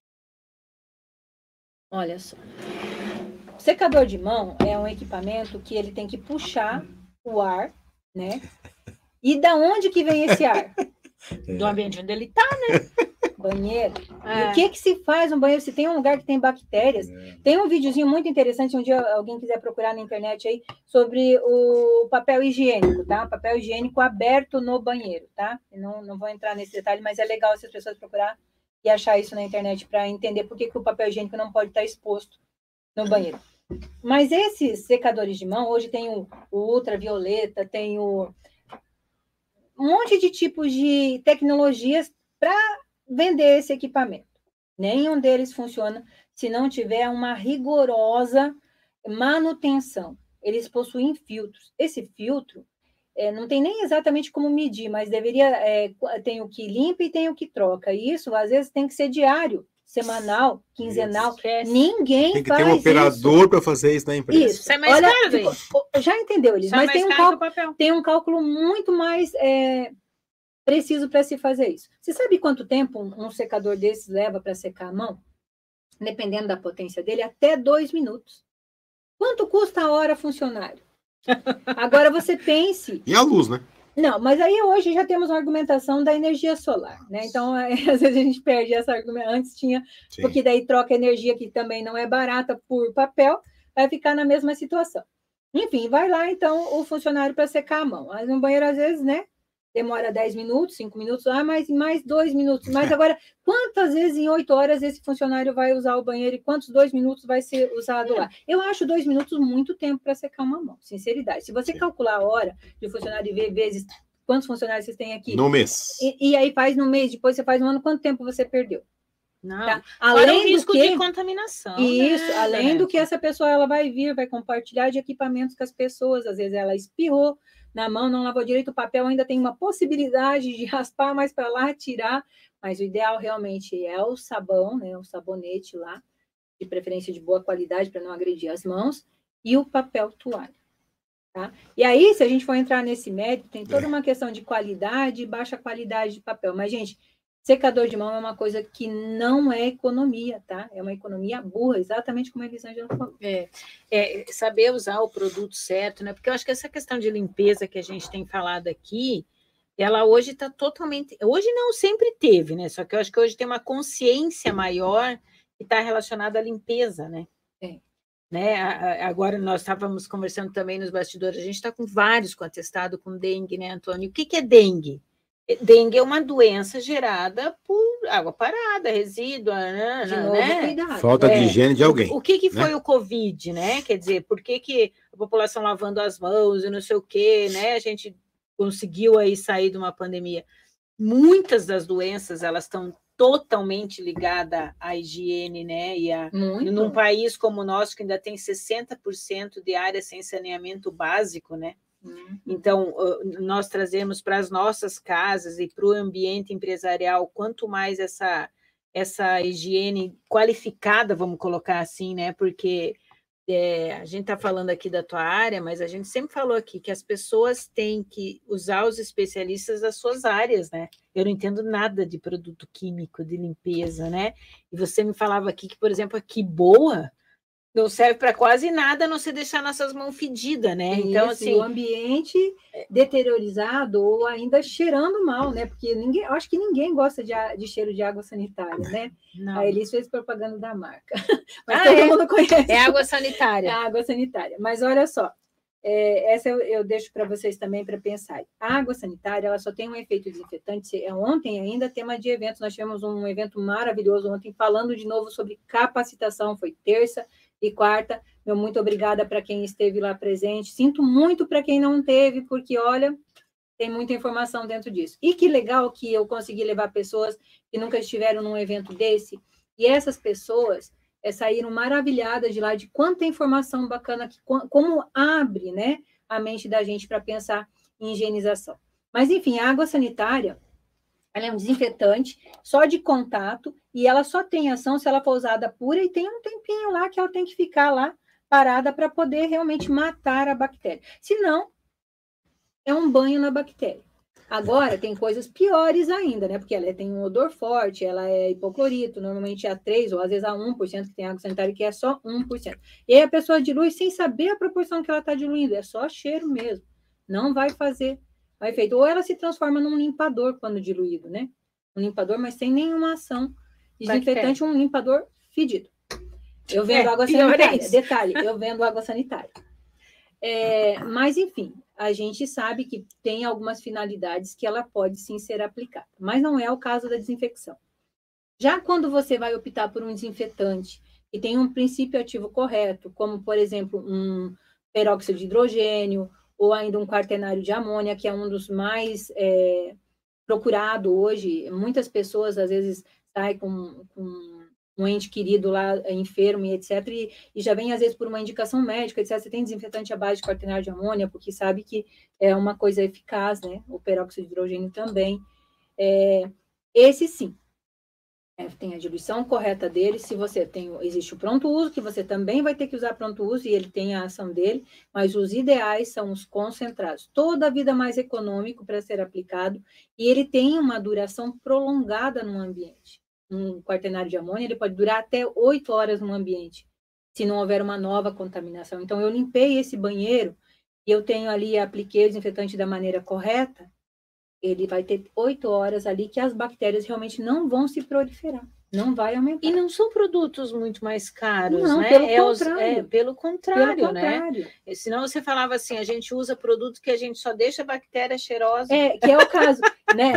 S3: Olha só. secador de mão é um equipamento que ele tem que puxar o ar, né? E da onde que vem esse ar?
S2: Do ambiente onde ele está, né?
S3: banheiro. É. o que que se faz no banheiro? Se tem um lugar que tem bactérias. É. Tem um videozinho muito interessante, um dia alguém quiser procurar na internet aí, sobre o papel higiênico, tá? Papel higiênico aberto no banheiro, tá? não, não vou entrar nesse detalhe, mas é legal se as pessoas procurar e achar isso na internet para entender por que, que o papel higiênico não pode estar exposto no banheiro. Mas esses secadores de mão, hoje tem o, o ultravioleta, tem o um monte de tipos de tecnologias para vender esse equipamento. Nenhum deles funciona se não tiver uma rigorosa manutenção. Eles possuem filtros. Esse filtro é, não tem nem exatamente como medir, mas deveria é, tem o que limpa e tem o que troca. E isso às vezes tem que ser diário, semanal, quinzenal. Isso. Ninguém
S1: tem que ter um operador para fazer isso na empresa.
S3: Isso. isso é mais Olha, caro, já entendeu, Elis? Mas tem um, cálculo, tem um cálculo muito mais é, preciso para se fazer isso. Você sabe quanto tempo um, um secador desses leva para secar a mão? Dependendo da potência dele, até dois minutos. Quanto custa a hora funcionário? Agora você pense.
S1: E a luz, né?
S3: Não, mas aí hoje já temos uma argumentação da energia solar, né? Então, é, às vezes a gente perde essa argumentação. Antes tinha, Sim. porque daí troca energia que também não é barata por papel, vai ficar na mesma situação. Enfim, vai lá então o funcionário para secar a mão. Mas no banheiro, às vezes, né? Demora 10 minutos, 5 minutos, ah, mais, mais 2 minutos. Mas agora, quantas vezes em 8 horas esse funcionário vai usar o banheiro e quantos 2 minutos vai ser usado lá? Eu acho 2 minutos muito tempo para secar uma mão, sinceridade. Se você Sim. calcular a hora de funcionário e ver vezes quantos funcionários vocês têm aqui.
S1: No mês.
S3: E, e, aí faz no mês, depois você faz um ano, quanto tempo você perdeu?
S2: Não. Tá? Além o risco do que, de contaminação.
S3: Isso, né, além do que essa pessoa ela vai vir, vai compartilhar de equipamentos com as pessoas, às vezes ela espirrou, na mão, não lavou direito o papel, ainda tem uma possibilidade de raspar mais para lá, tirar, mas o ideal realmente é o sabão, né, o sabonete lá, de preferência de boa qualidade para não agredir as mãos, e o papel toalha. Tá? E aí, se a gente for entrar nesse mérito, tem toda é. uma questão de qualidade e baixa qualidade de papel. Mas, gente, Secador de mão é uma coisa que não é economia, tá? É uma economia burra, exatamente como a Elisângela falou.
S2: É, é, saber usar o produto certo, né? Porque eu acho que essa questão de limpeza que a gente tem falado aqui, ela hoje está totalmente. Hoje não sempre teve, né? Só que eu acho que hoje tem uma consciência maior que está relacionada à limpeza, né? É. Né? Agora nós estávamos conversando também nos bastidores, a gente está com vários com atestado com dengue, né, Antônio? O que, que é dengue? Dengue é uma doença gerada por água parada, resíduo, né?
S1: De novo, né? Falta de é. higiene de alguém.
S2: O, que, que foi né? o Covid, né? Quer dizer, por que, que a população lavando as mãos e não sei o quê, né? A gente conseguiu aí sair de uma pandemia. Muitas das doenças, elas estão totalmente ligadas à higiene, né? E a, Muito. num país como o nosso, que ainda tem 60% de área sem saneamento básico, né? Uhum. Então, nós trazemos para as nossas casas e para o ambiente empresarial, quanto mais essa, essa higiene qualificada, vamos colocar assim, né? Porque é, a gente está falando aqui da tua área, mas a gente sempre falou aqui que as pessoas têm que usar os especialistas das suas áreas, né? Eu não entendo nada de produto químico, de limpeza, né? E você me falava aqui que, por exemplo, aqui boa não serve para quase nada a não se deixar nossas mãos fedidas, né?
S3: Isso, então, assim. O ambiente deteriorizado ou ainda cheirando mal, né? Porque ninguém, acho que ninguém gosta de, de cheiro de água sanitária, né? Não. A Elis fez propaganda da marca. Mas ah, todo é? mundo conhece.
S2: É água sanitária. É
S3: água sanitária. Mas olha só, é, essa eu, eu deixo para vocês também para pensar. A água sanitária ela só tem um efeito desinfetante. É, ontem ainda tema de eventos, nós tivemos um evento maravilhoso ontem falando de novo sobre capacitação. Foi terça e quarta. Meu muito obrigada para quem esteve lá presente. Sinto muito para quem não teve, porque olha, tem muita informação dentro disso. E que legal que eu consegui levar pessoas que nunca estiveram num evento desse, e essas pessoas é, saíram maravilhadas de lá de quanta informação bacana que como abre, né, a mente da gente para pensar em higienização. Mas enfim, a água sanitária ela é um desinfetante só de contato e ela só tem ação se ela for usada pura e tem um tempinho lá que ela tem que ficar lá parada para poder realmente matar a bactéria. Se não, é um banho na bactéria. Agora, tem coisas piores ainda, né? Porque ela tem um odor forte, ela é hipoclorito, normalmente é a 3 ou às vezes a 1%, que tem água sanitária que é só 1%. E aí a pessoa dilui sem saber a proporção que ela está diluindo, é só cheiro mesmo. Não vai fazer o efeito. Ou ela se transforma num limpador quando diluído, né? Um limpador, mas sem nenhuma ação desinfetante, um limpador fedido. Eu vendo é, água sanitária. Detalhe, eu vendo água sanitária. É, mas, enfim, a gente sabe que tem algumas finalidades que ela pode sim ser aplicada, mas não é o caso da desinfecção. Já quando você vai optar por um desinfetante e tem um princípio ativo correto, como, por exemplo, um peróxido de hidrogênio ou ainda um quaternário de amônia, que é um dos mais é, procurado hoje, muitas pessoas às vezes saem com, com um ente querido lá é, enfermo e etc. E, e, já vem, às vezes, por uma indicação médica, etc. Você tem desinfetante à base de quaternário de amônia, porque sabe que é uma coisa eficaz, né? O peróxido de hidrogênio também. É, esse sim. É, tem a diluição correta dele. Se você tem, existe o pronto uso, que você também vai ter que usar pronto uso, e ele tem a ação dele, mas os ideais são os concentrados. Toda a vida mais econômico para ser aplicado, e ele tem uma duração prolongada no ambiente um quaternário de amônia, ele pode durar até oito horas no ambiente, se não houver uma nova contaminação. Então, eu limpei esse banheiro e eu tenho ali, apliquei o desinfetante da maneira correta, ele vai ter oito horas ali que as bactérias realmente não vão se proliferar. Não vai aumentar.
S2: E não são produtos muito mais caros,
S3: não,
S2: né?
S3: Pelo,
S2: é
S3: contrário.
S2: Os, é, pelo contrário,
S3: pelo
S2: né?
S3: contrário.
S2: Senão você falava assim, a gente usa produto que a gente só deixa a bactéria cheirosa.
S3: É, que é o caso, né?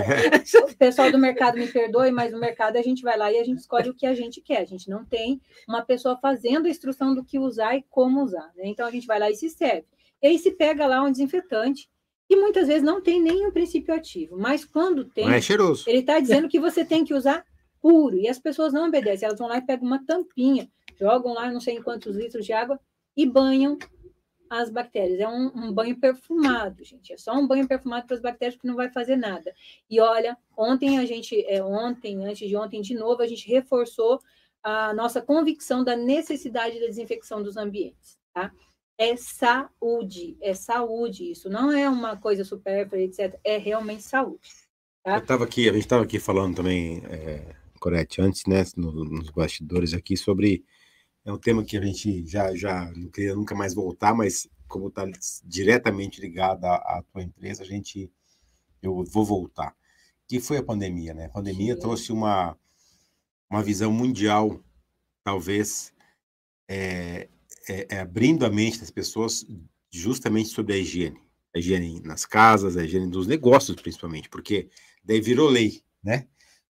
S3: o pessoal do mercado me perdoe, mas no mercado a gente vai lá e a gente escolhe o que a gente quer. A gente não tem uma pessoa fazendo a instrução do que usar e como usar, né? Então a gente vai lá e se serve. E aí se pega lá um desinfetante, que muitas vezes não tem nenhum princípio ativo, mas quando tem,
S1: é cheiroso.
S3: ele está dizendo que você tem que usar puro. E as pessoas não obedecem, elas vão lá e pegam uma tampinha, jogam lá não sei em quantos litros de água e banham as bactérias. É um, um banho perfumado, gente. É só um banho perfumado para as bactérias que não vai fazer nada. E olha, ontem a gente, é, ontem, antes de ontem, de novo, a gente reforçou a nossa convicção da necessidade da desinfecção dos ambientes, tá? É saúde, é saúde isso. Não é uma coisa supérflua, etc. É realmente saúde. Tá?
S1: Eu tava aqui, a gente estava aqui falando também é Corete, antes, né, no, nos bastidores aqui, sobre. É um tema que a gente já, já não queria nunca mais voltar, mas como está diretamente ligado à, à, tua empresa, a gente. Eu vou voltar. Que foi a pandemia, né? A pandemia Sim. trouxe uma, uma visão mundial, talvez, é, é, é, abrindo a mente das pessoas justamente sobre a higiene. A higiene nas casas, a higiene dos negócios, principalmente, porque daí virou lei, né?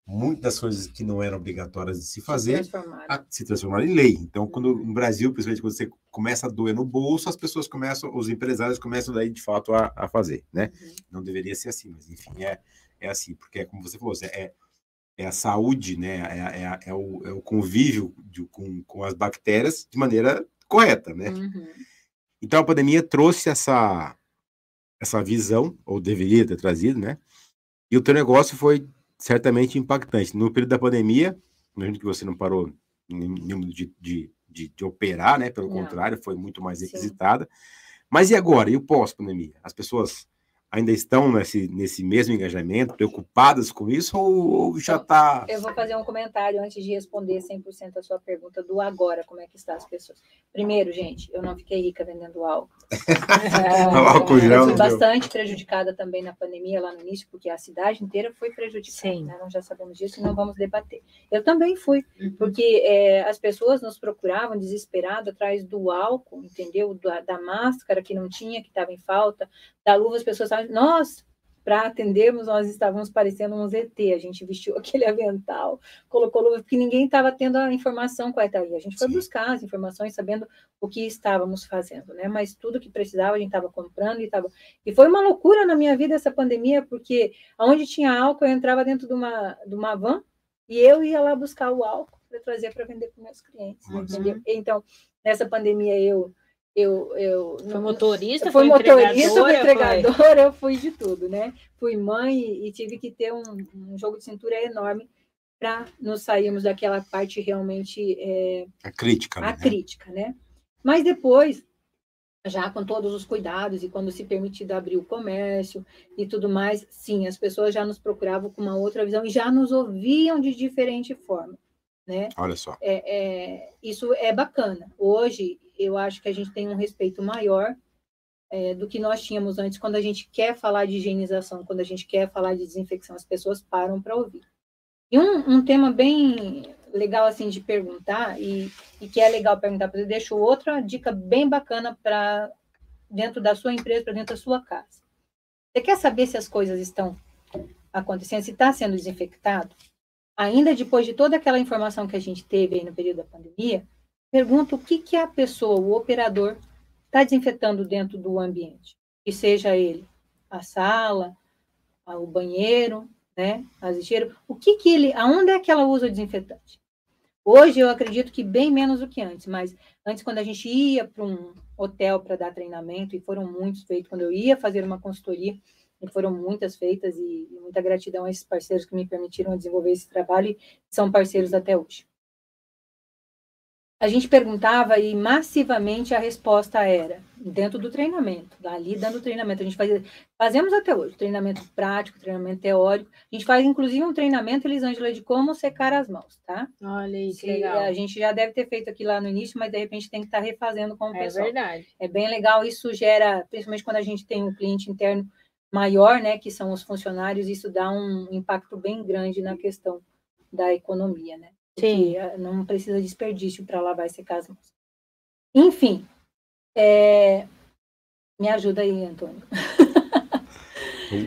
S1: muitas coisas que não eram obrigatórias de se fazer se transformaram, a, se transformaram em lei. Então, quando no Brasil, principalmente quando você começa a doer no bolso, as pessoas começam, os empresários começam daí de fato a, a fazer, né? Uhum. Não deveria ser assim, mas enfim, é, é assim, porque é como você falou, é, é a saúde, né? É, é, é o, é o convívio de, com, com as bactérias de maneira correta, né? Uhum. Então, a pandemia trouxe essa, essa visão, ou deveria ter trazido, né? E o teu negócio foi certamente impactante. No período da pandemia, imagino que você não parou de, de, de, de operar, né? Pelo não. contrário, foi muito mais requisitada. Sim. Mas e agora? E o pós-pandemia? As pessoas ainda estão nesse, nesse mesmo engajamento, preocupadas com isso, ou, ou já está.
S3: Eu vou fazer um comentário antes de responder 100% a sua pergunta do agora, como é que está as pessoas. Primeiro, gente, eu não fiquei rica vendendo álcool. é, álcool eu fui bastante prejudicada também na pandemia lá no início, porque a cidade inteira foi prejudicada. Né? Nós já sabemos disso e não vamos debater. Eu também fui, uhum. porque é, as pessoas nos procuravam desesperado atrás do álcool, entendeu? Da, da máscara que não tinha, que estava em falta, da luva, as pessoas estavam, nós, para atendermos, nós estávamos parecendo um ZT, a gente vestiu aquele avental, colocou luva, porque ninguém estava tendo a informação correta ali. A gente foi Sim. buscar as informações, sabendo o que estávamos fazendo, né? Mas tudo que precisava, a gente estava comprando e estava. E foi uma loucura na minha vida essa pandemia, porque onde tinha álcool, eu entrava dentro de uma, de uma van e eu ia lá buscar o álcool para trazer para vender para meus clientes, uhum. entendeu? Então, nessa pandemia, eu eu, eu
S2: foi motorista,
S3: foi motorista, fui entregadora, eu fui de tudo, né? Fui mãe e tive que ter um, um jogo de cintura enorme para nos sairmos daquela parte realmente é,
S1: a crítica,
S3: a né? crítica, né? Mas depois já com todos os cuidados e quando se permitido abrir o comércio e tudo mais, sim, as pessoas já nos procuravam com uma outra visão e já nos ouviam de diferente forma, né?
S1: Olha só.
S3: É, é, isso é bacana. Hoje, eu acho que a gente tem um respeito maior é, do que nós tínhamos antes, quando a gente quer falar de higienização, quando a gente quer falar de desinfecção, as pessoas param para ouvir. E um, um, tema bem legal assim de perguntar, e, e que é legal perguntar para deixo outra dica bem bacana para dentro da sua empresa, para dentro da sua casa. Você quer saber se as coisas estão acontecendo, se está sendo desinfectado? Ainda depois de toda aquela informação que a gente teve aí no período da pandemia, pergunta o que, que a pessoa, o operador, está desinfetando dentro do ambiente. Que seja ele a sala, o banheiro, né, as lixeiras. O que que ele, aonde é que ela usa o desinfetante? Hoje eu acredito que bem menos do que antes, mas antes quando a gente ia para um hotel para dar treinamento, e foram muitos feitos, quando eu ia fazer uma consultoria, e foram muitas feitas, e, e muita gratidão a esses parceiros que me permitiram desenvolver esse trabalho, e são parceiros até hoje a gente perguntava e massivamente a resposta era dentro do treinamento, ali dando treinamento. A gente fazia, fazemos até hoje, treinamento prático, treinamento teórico. A gente faz inclusive um treinamento, Elisângela, de como secar as mãos, tá?
S2: Olha isso, que legal.
S3: A gente já deve ter feito aqui lá no início, mas de repente tem que estar refazendo com o
S2: é
S3: pessoal.
S2: É verdade.
S3: É bem legal, isso gera, principalmente quando a gente tem um cliente interno maior, né, que são os funcionários, isso dá um impacto bem grande na questão da economia, né? Sim. Não precisa desperdício para lavar e secar as mãos. Enfim, é... me ajuda aí, Antônio.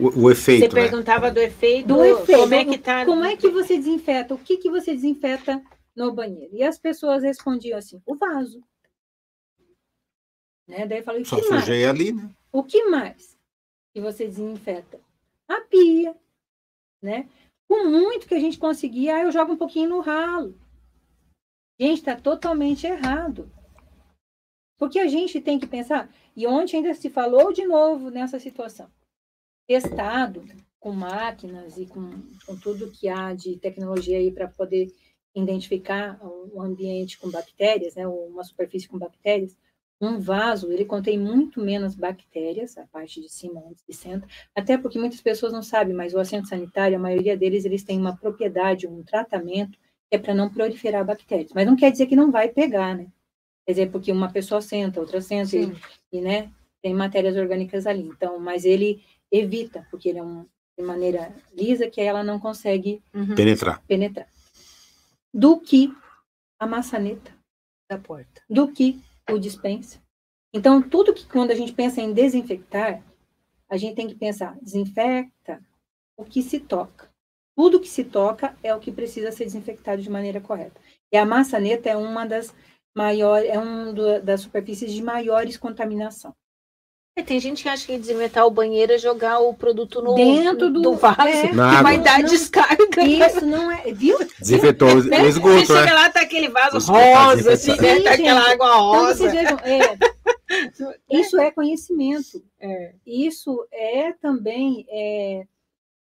S1: O, o, efeito.
S2: Você né? perguntava do efeito.
S3: Do efeito.
S2: Como é que tá?
S3: Como é que você desinfeta? O que, que você desinfeta no banheiro? E as pessoas respondiam assim: o vaso. Né? Daí eu falei:
S1: Só sujei ali, né?
S3: O que mais que você desinfeta? A pia, né? Com muito que a gente conseguir, aí eu jogo um pouquinho no ralo. Gente, está totalmente errado. Porque a gente tem que pensar, e ontem ainda se falou de novo nessa situação. Estado com máquinas e com, com tudo que há de tecnologia aí para poder identificar o ambiente com bactérias, né, uma superfície com bactérias, um vaso, ele contém muito menos bactérias, a parte de cima onde se senta, até porque muitas pessoas não sabem, mas o assento sanitário, a maioria deles, eles têm uma propriedade, um tratamento, que é para não proliferar bactérias. Mas não quer dizer que não vai pegar, né? Quer dizer, porque uma pessoa senta, outra senta, e, e, né, tem matérias orgânicas ali. Então, mas ele evita, porque ele é um, de maneira lisa, que ela não consegue
S1: uhum. penetrar.
S3: penetrar. Do que a maçaneta
S2: da porta.
S3: Do que o dispensa. Então, tudo que quando a gente pensa em desinfectar, a gente tem que pensar, desinfecta o que se toca. Tudo que se toca é o que precisa ser desinfectado de maneira correta. E a maçaneta é uma das maiores, é uma das superfícies de maiores contaminação.
S2: É, tem gente que acha que desinventar o banheiro é jogar o produto no
S3: dentro do,
S2: do vaso,
S3: é,
S2: que vai dar não, descarga.
S3: Isso não é, viu?
S1: Desinfetou o
S2: né?
S1: esgoto, Você
S2: chega lá, tá aquele vaso rosa, assim, né? Tá aquela água rosa. Então, vejam,
S3: é, isso é conhecimento. É. Isso é também é,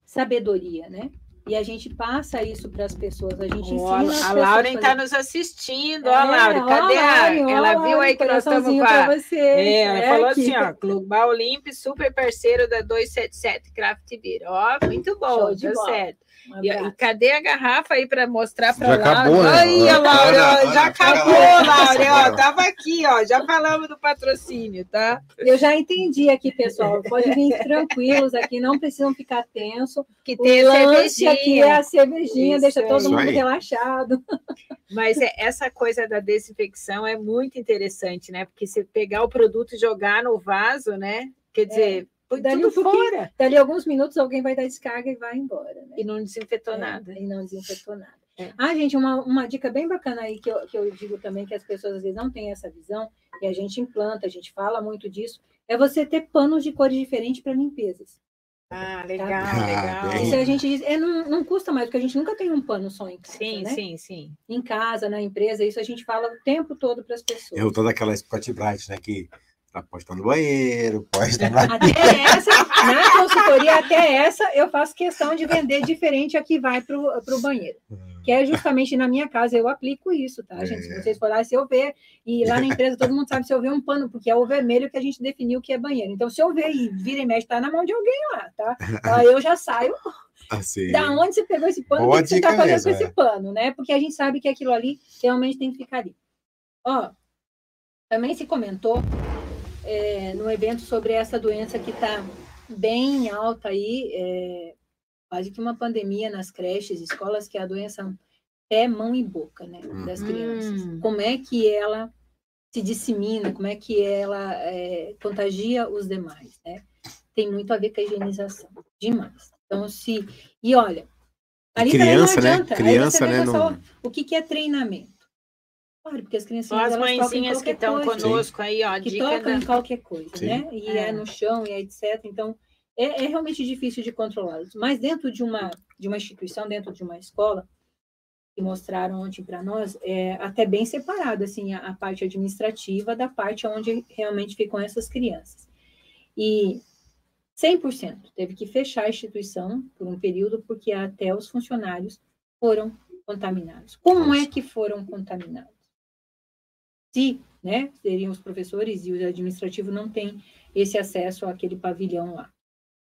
S3: sabedoria, né? E a gente passa isso para as pessoas, a gente ensina as
S2: A Lauren está nos assistindo, ó, é, Lauren, cadê a... Ela viu aí que nós estamos com a...
S3: Você, é,
S2: ela é, falou aqui. assim, ó, Global Limp, super parceiro da 277 Craft Beer. Ó, muito bom, deu certo. E, e, cadê a garrafa aí para mostrar para lá?
S1: Acabou, né?
S2: Aí, a Laura, já acabou, Laura. Ó, tava aqui, ó. Já falamos do patrocínio, tá?
S3: Eu já entendi aqui, pessoal. Pode vir tranquilos aqui, não precisam ficar tenso.
S2: Que tem o
S3: cervejinha. aqui é a cervejinha, Isso deixa todo mundo relaxado.
S2: Mas é, essa coisa da desinfecção é muito interessante, né? Porque você pegar o produto e jogar no vaso, né? Quer dizer, é
S3: foi dali tudo um fora. Dali alguns minutos alguém vai dar descarga e vai embora. Né?
S2: E não desinfetou
S3: é,
S2: nada.
S3: E não desinfetou nada. É. Ah, gente, uma, uma dica bem bacana aí que eu, que eu digo também que as pessoas às vezes não têm essa visão, e a gente implanta, a gente fala muito disso, é você ter panos de cores diferentes para limpezas.
S2: Ah, legal, tá? legal.
S3: Isso a gente diz, é, não, não custa mais, porque a gente nunca tem um pano só em casa.
S2: Sim,
S3: né?
S2: sim, sim.
S3: Em casa, na empresa, isso a gente fala o tempo todo para as pessoas.
S1: Eu tô daquela Scott Bright, né? Que Ela pode estar no banheiro, pode estar na...
S3: Até essa, na consultoria, até essa, eu faço questão de vender diferente a que vai para o banheiro. Que é justamente na minha casa, eu aplico isso, tá, gente? Se
S1: É.
S3: vocês forem lá, se eu ver, e lá na empresa todo mundo sabe se eu ver um pano, porque é o vermelho que a gente definiu que é banheiro. Então, se eu ver e vira e mexe, tá na mão de alguém lá, tá? Aí eu já saio
S1: Assim,
S3: da onde você pegou esse pano, o que você está fazendo
S1: mesmo,
S3: com esse
S1: é.
S3: pano, né? Porque a gente sabe que aquilo ali realmente tem que ficar ali. Ó, também se comentou é, no evento sobre essa doença que está bem alta aí, é, quase que uma pandemia nas creches, escolas, que é a doença pé, mão e boca, né, das
S2: Hum.
S3: crianças. Como é que ela se dissemina, como é que ela é, contagia os demais, né? Tem muito a ver com a higienização, demais. Então, se... E olha, ali também
S1: criança,
S3: não
S1: né?
S3: adianta. Aí
S1: Criança,
S3: você
S1: né?
S3: só
S1: Não...
S3: o que, que é treinamento. Claro, porque as criancinhas
S2: Só as
S3: elas tocam em
S2: mãezinhas que estão
S3: coisa
S2: conosco aí, ó,
S3: que
S2: dica
S3: tocam
S2: da...
S3: em qualquer coisa,
S1: Sim.
S3: né? E é.
S2: É.
S3: no chão e é etc. Então, é, é realmente difícil de controlá-los. Mas dentro de uma, de uma instituição, dentro de uma escola, que mostraram ontem para nós, é até bem separado, assim, a, a parte administrativa da parte onde realmente ficam essas crianças. E 100% teve que fechar a instituição por um período, porque até os funcionários foram contaminados. Como é que foram contaminados? Se, né, seriam os professores e o administrativo não têm esse acesso àquele pavilhão lá.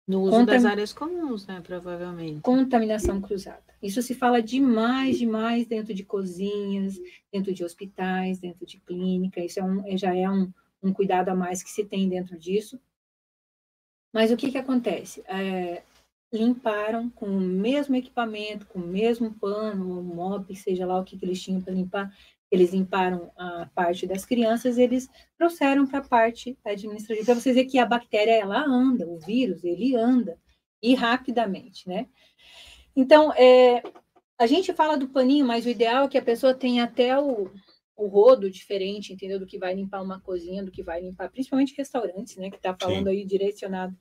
S2: No uso
S3: Conta-
S2: das áreas comuns, né, provavelmente.
S3: Contaminação cruzada. Isso se fala demais, demais dentro de cozinhas, dentro de hospitais, dentro de clínica. Isso é um, é- já é um, um cuidado a mais que se tem dentro disso. Mas o que, que acontece? É, limparam com o mesmo equipamento, com o mesmo pano, mop, seja lá o que, que eles tinham para limpar. Eles limparam a parte das crianças, eles trouxeram para a parte administrativa. Para vocês verem que a bactéria, ela anda, o vírus, ele anda, e rapidamente, né? Então, é, a gente fala do paninho, mas o ideal é que a pessoa tenha até o, o rodo diferente, entendeu? Do que vai limpar uma cozinha, do que vai limpar, principalmente restaurantes, né? Que está falando aí direcionado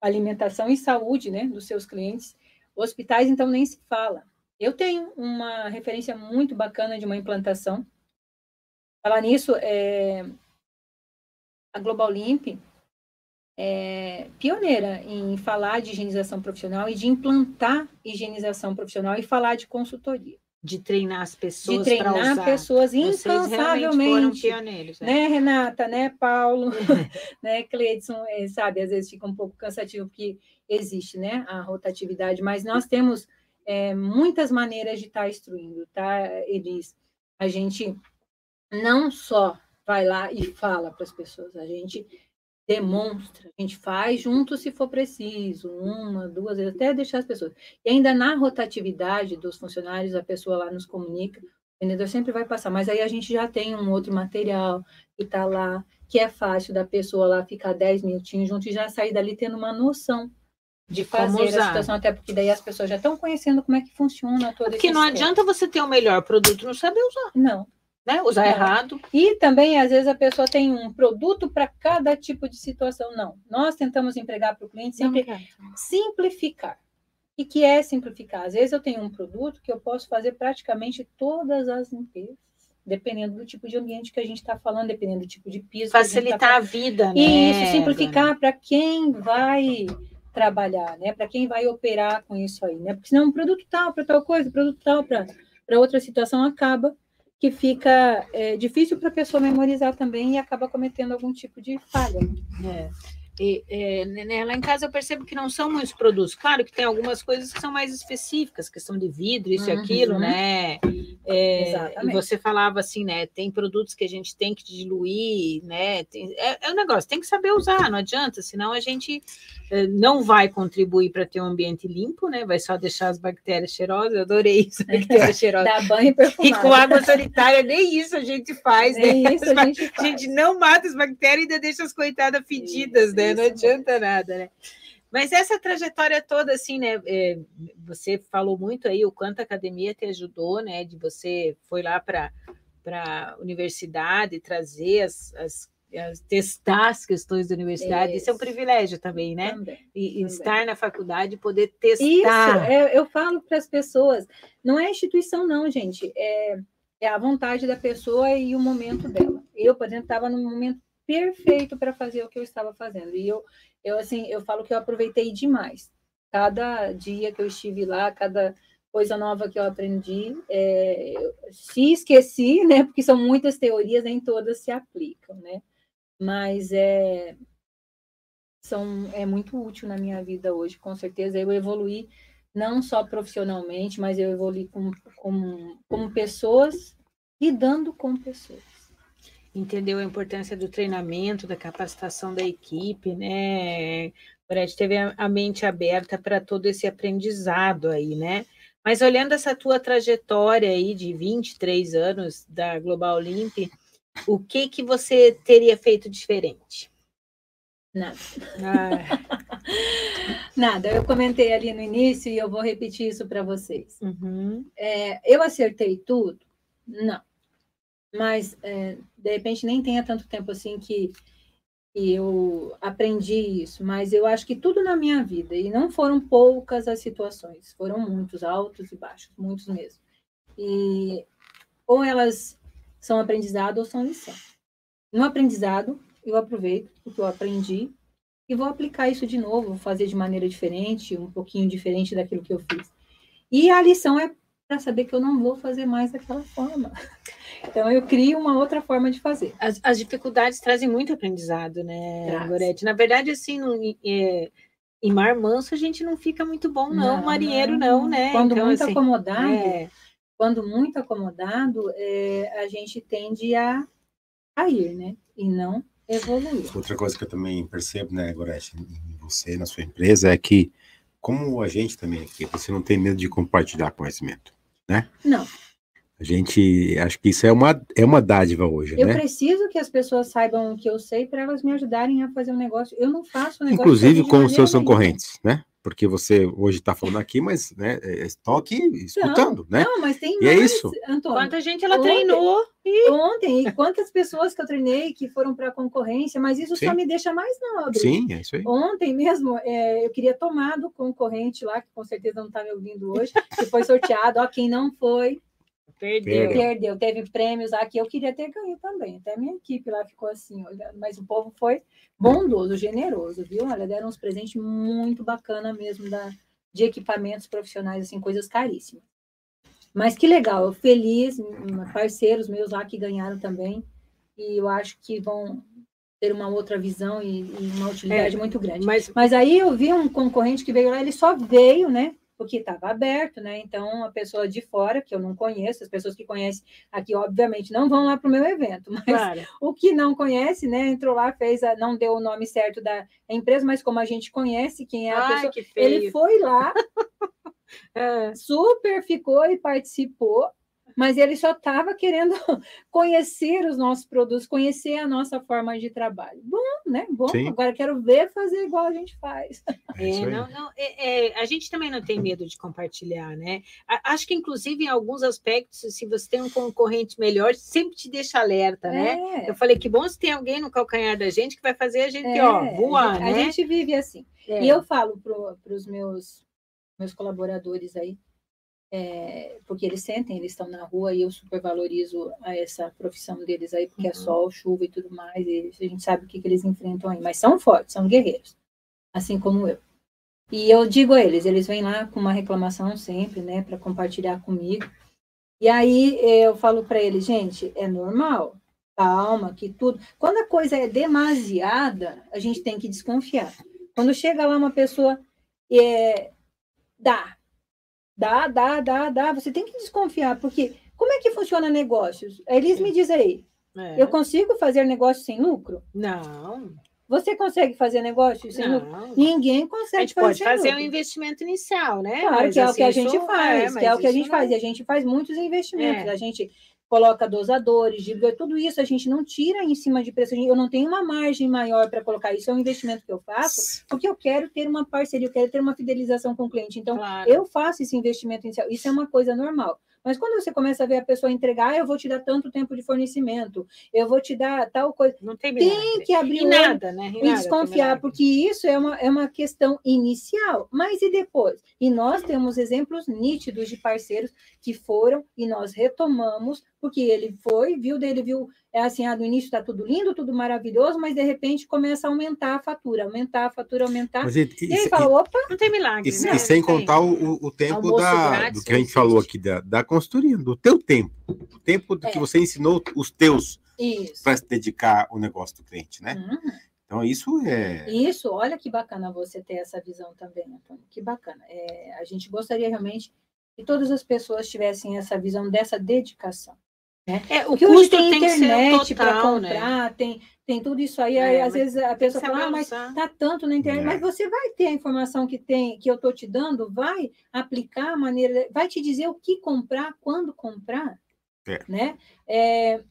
S3: à alimentação e saúde, né? Dos seus clientes. Hospitais, então, nem se fala. Eu tenho uma referência muito bacana de uma implantação. Falar nisso, é, a Global Limp é pioneira em falar de higienização profissional e de implantar higienização profissional e falar de consultoria.
S2: De treinar as
S3: De
S2: pessoas para
S3: treinar
S2: usar.
S3: pessoas incansavelmente.
S2: pioneiros. né?
S3: Né, Renata, né, Paulo, né, Cleidson, é, sabe, às vezes fica um pouco cansativo porque existe, né, a rotatividade, mas nós temos é, muitas maneiras de estar instruindo, tá, Elis? A gente não só vai lá e fala para as pessoas, a gente demonstra, a gente faz junto se for preciso, uma, duas vezes, até deixar as pessoas. E ainda na rotatividade dos funcionários, a pessoa lá nos comunica, o vendedor sempre vai passar, mas aí a gente já tem um outro material que está lá, que é fácil da pessoa lá ficar 10 minutinhos junto e já sair dali tendo uma noção de fazer a situação, até porque daí as pessoas já estão conhecendo como é que funciona todo
S2: Porque não adianta você ter o melhor produto e não saber usar,
S3: Não.
S2: né? Usar
S3: Não.
S2: errado.
S3: E também, às vezes, a pessoa tem um produto para cada tipo de situação. Não. Nós tentamos empregar para o cliente sempre simplificar. E que é simplificar? Às vezes eu tenho um produto que eu posso fazer praticamente todas as limpezas, dependendo do tipo de ambiente que a gente está falando, dependendo do tipo de piso. que a gente tá
S2: Facilitar a vida, né?
S3: e isso, simplificar para quem vai trabalhar, né? Para quem vai operar com isso aí, né? Porque senão um produto tal para tal coisa, produto tal para outra situação acaba que fica é, difícil para a pessoa memorizar também e acaba cometendo algum tipo de falha. né?
S2: É. E, é, né, lá em casa eu percebo que não são muitos produtos. Claro que tem algumas coisas que são mais específicas, questão de vidro, isso e
S3: Uhum.
S2: aquilo, né? É, e
S3: Exatamente.
S2: você falava assim, né? Tem produtos que a gente tem que diluir, né? Tem, é, é um negócio, tem que saber usar, não adianta, senão a gente eh, não vai contribuir para ter um ambiente limpo, né? Vai só deixar as bactérias cheirosas. Eu adorei isso, bactérias cheirosas.
S3: Dá banho e
S2: E com água sanitária, nem isso a gente faz, né?
S3: É isso a gente
S2: A
S3: faz.
S2: gente não mata as bactérias e ainda deixa as coitadas fedidas,
S3: Isso,
S2: né? Não
S3: isso
S2: adianta nada, né? Mas essa trajetória toda, assim, né? é, você falou muito aí o quanto a academia te ajudou, né? De você foi lá para a universidade trazer as, as, testar as questões da universidade. Isso, é um
S3: Isso.
S2: privilégio também, né?
S3: Também.
S2: E,
S3: também.
S2: estar na faculdade e poder
S3: Isso,
S2: testar.
S3: é, eu falo para as pessoas, não é instituição, não, gente. É, é a vontade da pessoa e o momento dela. Eu, por exemplo, estava num momento perfeito para fazer o que eu estava fazendo. E eu, eu, assim, eu falo que eu aproveitei demais. Cada dia que eu estive lá, cada coisa nova que eu aprendi, é, se esqueci, né? Porque são muitas teorias, nem todas se aplicam, né? Mas é, são, é muito útil na minha vida hoje, com certeza. Eu evoluí não só profissionalmente, mas eu evoluí como, como, como pessoas, lidando com pessoas.
S2: Entendeu a importância do treinamento, da capacitação da equipe, né? Brett teve a mente aberta para todo esse aprendizado aí, né? Mas olhando essa tua trajetória aí de 23 anos da Global Limp, o que que você teria feito diferente?
S3: Nada. Ah. Nada. Eu comentei ali no início e eu vou repetir isso para vocês. Uhum. É, eu acertei tudo? Não. Mas, é, de repente, nem tenha tanto tempo assim que, que eu aprendi isso. Mas eu acho que tudo na minha vida, e não foram poucas as situações, foram muitos, altos e baixos, muitos mesmo. E ou elas são aprendizado ou são lição. No aprendizado, eu aproveito o que eu aprendi e vou aplicar isso de novo, vou fazer de maneira diferente, um pouquinho diferente daquilo que eu fiz. E a lição é para saber que eu não vou fazer mais daquela forma. Então, eu crio uma outra forma de fazer.
S2: As, as dificuldades trazem muito aprendizado, né, Gorete? Na verdade, assim, não, é, em mar manso a gente não fica muito bom, não, não marinheiro não, né?
S3: Quando então, muito assim, acomodado, é... quando muito acomodado, é, a gente tende a cair, né? E não evoluir.
S1: Outra coisa que eu também percebo, né, Gorete, em você, na sua empresa, é que, como a gente também aqui, você não tem medo de compartilhar conhecimento, né?
S3: Não.
S1: A gente, acho que isso é uma, é uma dádiva hoje,
S3: eu
S1: né?
S3: Eu preciso que as pessoas saibam o que eu sei para elas me ajudarem a fazer um negócio. Eu não faço um
S1: negócio. Inclusive com os seus concorrentes, né? porque você hoje está falando aqui, mas né, é, estão aqui escutando,
S3: não,
S1: né?
S3: Não, mas tem
S1: e é
S3: mais,
S1: é isso.
S3: Antônio.
S2: Quanta gente ela ontem, treinou.
S3: E... Ontem, e quantas pessoas que eu treinei que foram para a concorrência, mas isso Sim. só me deixa mais nobre.
S1: Sim, é isso aí.
S3: Ontem mesmo, é, eu queria tomar do concorrente lá, que com certeza não está me ouvindo hoje, que foi sorteado, ó, quem não foi,
S2: Perdeu.
S3: Perdeu. Teve prêmios lá que eu queria ter ganho também. Até a minha equipe lá ficou assim, olhando. Mas o povo foi bondoso, generoso, viu? Olha, deram uns presentes muito bacana mesmo da, de equipamentos profissionais, assim, coisas caríssimas. Mas que legal, feliz, parceiros meus lá que ganharam também, e eu acho que vão ter uma outra visão e, e uma utilidade é, muito grande. Mas... mas aí eu vi um concorrente que veio lá, ele só veio, né, porque estava aberto, né? Então, a pessoa de fora, que eu não conheço, as pessoas que conhecem aqui, obviamente, não vão lá para o meu evento, mas claro. o que não conhece, né? Entrou lá, fez, a, não deu o nome certo da empresa, mas como a gente conhece quem é a Ai, pessoa, ele foi lá, é. super ficou e participou, mas ele só estava querendo conhecer os nossos produtos, conhecer a nossa forma de trabalho. Bom, né? Bom, Sim. agora quero ver fazer igual a gente faz.
S2: É, é não, não, é, é, a gente também não tem medo de compartilhar, né? Acho que, inclusive, em alguns aspectos, se você tem um concorrente melhor, sempre te deixa alerta, né? É. Eu falei que bom se tem alguém no calcanhar da gente que vai fazer a gente, ó, é, voar,
S3: a
S2: né?
S3: A gente vive assim. E eu falo para os meus, meus colaboradores aí, é, porque eles sentem, eles estão na rua e eu super valorizo essa profissão deles aí, porque é uhum. é sol, chuva e tudo mais, e a gente sabe o que, que eles enfrentam aí, mas são fortes, são guerreiros, assim como eu. E eu digo a eles, eles vêm lá com uma reclamação sempre, né, para compartilhar comigo. E aí eu falo para eles, gente, é normal, calma, que tudo. Quando a coisa é demasiada, a gente tem que desconfiar. Quando chega lá uma pessoa, é, dá, Dá, dá, dá, dá. Você tem que desconfiar, porque como é que funciona negócios? Eles me dizem aí. É. Eu consigo fazer negócio sem lucro?
S2: Não.
S3: Você consegue fazer negócio sem não. lucro? Ninguém consegue
S2: fazer. A gente
S3: pode
S2: fazer
S3: lucro.
S2: um investimento inicial, né?
S3: Claro, mas, que é assim, o que a gente faz, é, que é o que a gente faz. E a gente faz muitos investimentos. É. A gente coloca dosadores, tudo isso a gente não tira em cima de preço. Eu não tenho uma margem maior para colocar isso, é um investimento que eu faço, porque eu quero ter uma parceria, eu quero ter uma fidelização com o cliente. Então, claro. eu faço esse investimento inicial. Isso é uma coisa normal. Mas quando você começa a ver a pessoa entregar, ah, eu vou te dar tanto tempo de fornecimento, eu vou te dar tal coisa.
S2: Não tem,
S3: tem que abrir
S2: e nada, né?
S3: E, desconfiar, porque isso é uma, é uma questão inicial. Mas e depois? E nós temos exemplos nítidos de parceiros que foram e nós retomamos, porque ele foi, viu, dele viu é assim, ah, no início está tudo lindo, tudo maravilhoso, mas de repente começa a aumentar a fatura, aumentar a fatura, aumentar. Mas, e, e, aí fala, opa,
S2: não tem milagre.
S1: E, né? e sem contar o, o tempo da, do que a gente falou aqui, da, da consultoria, do teu tempo. O tempo do é. que você ensinou os teus para se dedicar ao negócio do cliente, né? Uhum. Então, isso é.
S3: Isso, olha que bacana você ter essa visão também, Antônio. Que bacana. É, a gente gostaria realmente que todas as pessoas tivessem essa visão dessa dedicação. Né? É, o que custo tem, tem internet para comprar, né? tem, tem tudo isso aí. É, aí às vezes a pessoa fala, ah, mas tá tanto na internet, é. mas você vai ter a informação que tem, que eu estou te dando, vai aplicar a maneira, vai te dizer o que comprar, quando comprar, é. né? É,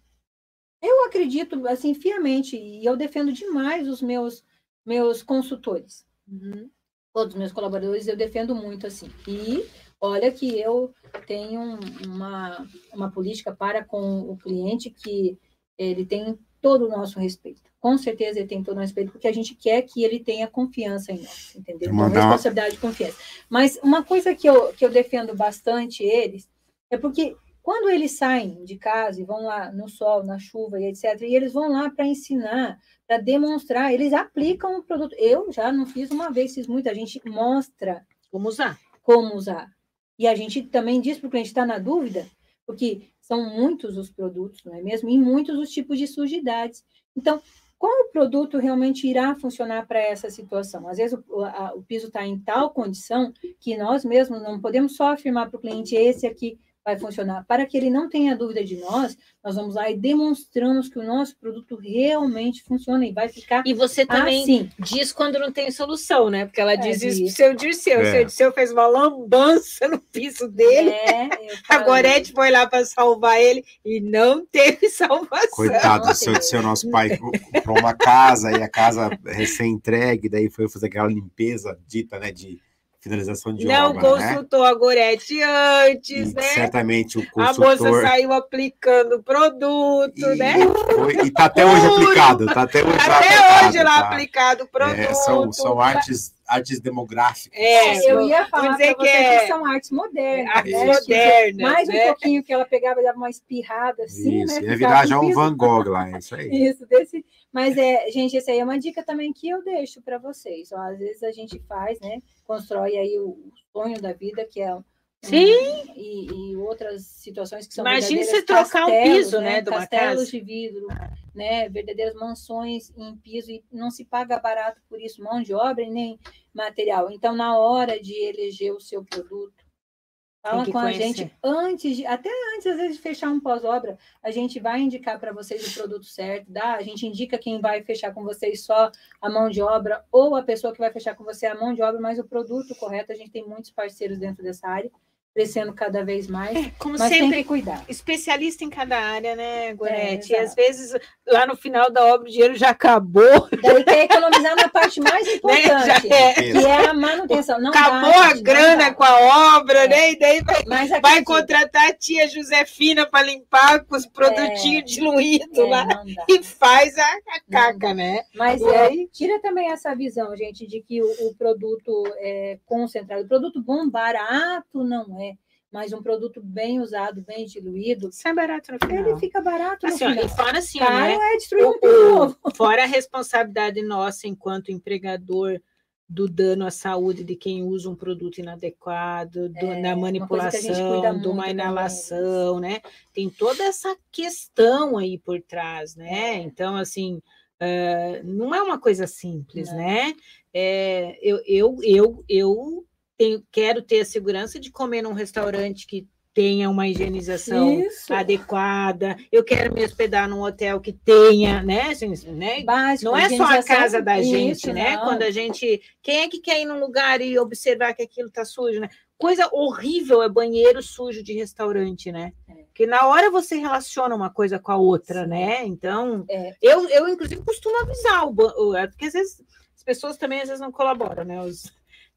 S3: eu acredito assim fiamente e eu defendo demais os meus meus consultores, uhum. todos os meus colaboradores eu defendo muito assim e Olha que eu tenho uma, uma política para com o cliente que ele tem todo o nosso respeito. Com certeza ele tem todo o respeito, porque a gente quer que ele tenha confiança em nós, entendeu? Então, responsabilidade e confiança. Mas uma coisa que eu, que eu defendo bastante eles é porque quando eles saem de casa e vão lá no sol, na chuva e etc., e eles vão lá para ensinar, para demonstrar, eles aplicam o produto. Eu já não fiz uma vez, fiz muito, a gente mostra
S2: como usar.
S3: Como usar. E a gente também diz para o cliente estar tá na dúvida, porque são muitos os produtos, não é mesmo? E muitos os tipos de sujidades. Então, qual produto realmente irá funcionar para essa situação? Às vezes o, a, o piso está em tal condição que nós mesmos não podemos só afirmar para o cliente esse aqui vai funcionar. Para que ele não tenha dúvida de nós, nós vamos lá e demonstramos que o nosso produto realmente funciona e vai ficar
S2: E você também assim. diz quando não tem solução, né? Porque ela é, diz isso pro seu Dirceu. É. O seu Dirceu fez uma lambança no piso dele. É, a Gorete foi lá para salvar ele e não teve salvação.
S1: Coitado do seu Dirceu, nosso pai comprou uma casa e a casa recém-entregue, daí foi fazer aquela limpeza dita, né, de finalização de
S2: não
S1: obra.
S2: Não né? consultou né? a Gorete antes,
S1: e,
S2: né?
S1: Certamente o consultor...
S2: A moça saiu aplicando o produto,
S1: e,
S2: né?
S1: Foi, e está até hoje aplicado. Está até hoje,
S2: até
S1: aplicado,
S2: hoje lá tá? aplicado o produto.
S1: É, são, são artes artes demográficas.
S3: É, eu ia falar dizer que, é... que, são artes modernas.
S2: Artes né? modernas.
S3: Mais né? um pouquinho que ela pegava, dava uma espirrada assim,
S1: isso,
S3: né?
S1: Ia virar já um Van Gogh lá, é isso aí.
S3: Isso, desse. Mas é, gente, essa aí é uma dica também que eu deixo para vocês. Ó, às vezes a gente faz, né? Constrói aí o sonho da vida, que é
S2: Sim.
S3: E, e, outras situações que são
S2: Imagine você trocar um piso, né? né
S3: castelos de vidro, né? Verdadeiras mansões em piso e não se paga barato por isso, mão de obra e nem material. Então, na hora de eleger o seu produto, Fala com conhecer. a gente antes, de, até antes, às vezes, de fechar um pós-obra, a gente vai indicar para vocês o produto certo, dá? A gente indica quem vai fechar com vocês só a mão de obra, ou a pessoa que vai fechar com você a mão de obra, mas o produto correto. A gente tem muitos parceiros dentro dessa área crescendo cada vez mais. É,
S2: como mas sempre, tem que cuidar. Especialista em cada área, né, Gorete? É, e às vezes, lá no final da obra, o dinheiro já acabou.
S3: Daí quer economizar na parte mais né, importante, é. que é a manutenção. Não
S2: acabou dá, a grana com a obra, é. né? E daí vai, vai contratar a tia Josefina para limpar com os produtinhos é. diluídos é, lá e faz a, a caca, né?
S3: Mas e aí... tira também essa visão, gente, de que o, o produto é concentrado, o produto bom, barato não é mas um produto bem usado, bem diluído.
S2: Sai barato no final.
S3: Ele fica barato
S2: assim,
S3: no final.
S2: e fora assim,
S3: Caro
S2: né?
S3: é destruir um novo.
S2: Fora a responsabilidade nossa enquanto empregador do dano à saúde de quem usa um produto inadequado, do, é, da manipulação, de uma inalação, né? Tem toda essa questão aí por trás, né? É. Então, assim, uh, não é uma coisa simples, não. né? É, eu, eu, eu, eu tenho, quero ter a segurança de comer num restaurante que tenha uma higienização Isso. adequada. Eu quero me hospedar num hotel que tenha, né? Assim, né? Básico, não é só a casa da gente, né? Não. Quando a gente. Quem é que quer ir num lugar e observar que aquilo está sujo, né? Coisa horrível é banheiro sujo de restaurante, né? É. Que na hora você relaciona uma coisa com a outra, Sim. né? Então, é. eu, eu, inclusive, costumo avisar o, o, porque às vezes as pessoas também às vezes não colaboram, né? Os,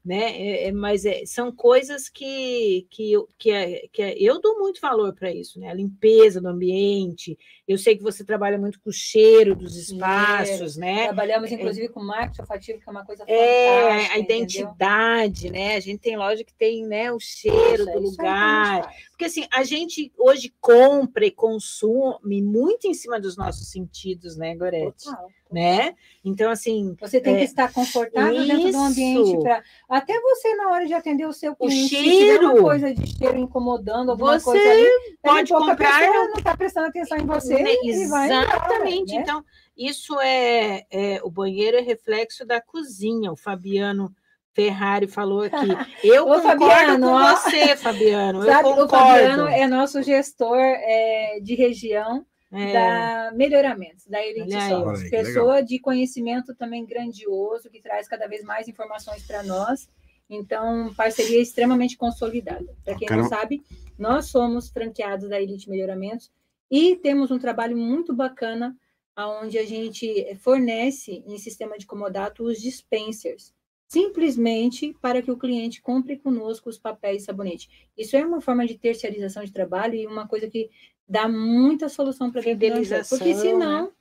S2: né? É, é, mas é, são coisas que, que, que, é, que é, eu dou muito valor para isso, né? A limpeza do ambiente. Eu sei que você trabalha muito com o cheiro dos espaços, né?
S3: Trabalhamos, inclusive, com marketing olfativo, que é uma coisa
S2: é, a identidade, entendeu? né? A gente tem loja que tem né, o cheiro do lugar. Porque assim, a gente hoje compra e consome muito em cima dos nossos sentidos, né, Gorete? Total né? Então, assim.
S3: Você tem é, que estar confortável isso. dentro do ambiente para. Até você, na hora de atender o seu
S2: cliente, o cheiro.
S3: uma coisa de cheiro incomodando, alguma
S2: você
S3: coisa ali,
S2: pode comprar.
S3: não está prestando atenção em você.
S2: Exatamente.
S3: Embora, né?
S2: Então, isso é, é. O banheiro é reflexo da cozinha. O Fabiano. Ferrari falou aqui. Eu Ô, concordo Fabiano, com ó, você, Fabiano. Sabe, eu concordo. O Fabiano
S3: é nosso gestor é, de região é. da melhoramentos, da Elite Software. Pessoa legal. de conhecimento também grandioso, que traz cada vez mais informações para nós. Então, parceria extremamente consolidada. Para quem Caramba. não sabe, nós somos franqueados da Elite Melhoramentos e temos um trabalho muito bacana onde a gente fornece em sistema de comodato os dispensers simplesmente para que o cliente compre conosco os papéis e sabonete. Isso é uma forma de terceirização de trabalho e uma coisa que dá muita solução para
S2: fidelização,
S3: porque senão né?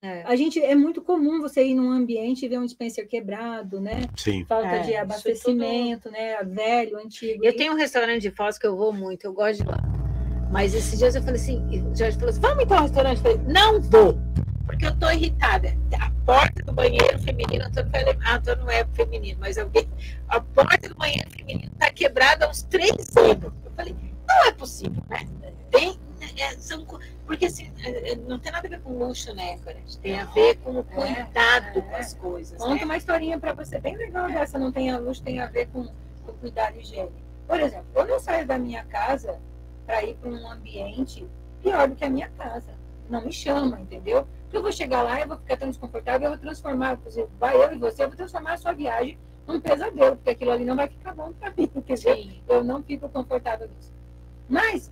S3: É. A gente é muito comum você ir num ambiente e ver um dispenser quebrado, né?
S1: Sim.
S3: Falta é, de abastecimento, tudo... né? Velho, antigo.
S2: Eu e... tenho um restaurante de Foz que eu vou muito, eu gosto de lá. Mas esses dias eu falei assim, o Jorge falou assim: vamos então ao restaurante? Eu falei, não vou porque eu estou irritada. A porta do banheiro feminino, Antônio vai lembrar, Antônio não é feminino, mas alguém, a porta do banheiro feminino está quebrada há uns três anos. Eu falei, não é possível, né? Tem, é, são, porque assim, é, é, não tem nada a ver com luxo, né, Corete? Tem a ver com o cuidado é, com as coisas.
S3: Conta
S2: né?
S3: uma historinha para você bem legal dessa, não tem a luxo, tem a ver com o cuidado higiênico. Por exemplo, quando eu saio da minha casa para ir para um ambiente pior do que a minha casa, não me chama, entendeu? eu vou chegar lá, eu vou ficar tão desconfortável, eu vou transformar, por exemplo, vai eu e você, eu vou transformar a sua viagem num pesadelo, porque aquilo ali não vai ficar bom para mim, porque eu não fico confortável nisso. Mas,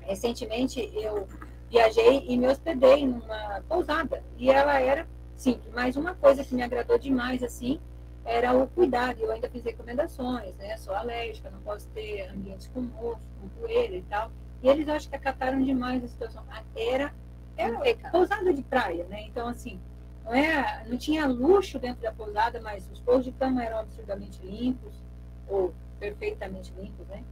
S3: recentemente, eu viajei e me hospedei numa pousada, e ela era simples, mas uma coisa que me agradou demais, assim, era o cuidado, eu ainda fiz recomendações, né, sou alérgica, não posso ter ambientes com mofo, com poeira e tal, e eles acho que acataram demais a situação. Era era é pousada de praia, né? Então, assim, não, é, não tinha luxo dentro da pousada, mas os pousos de cama eram absurdamente limpos, ou perfeitamente limpos, né?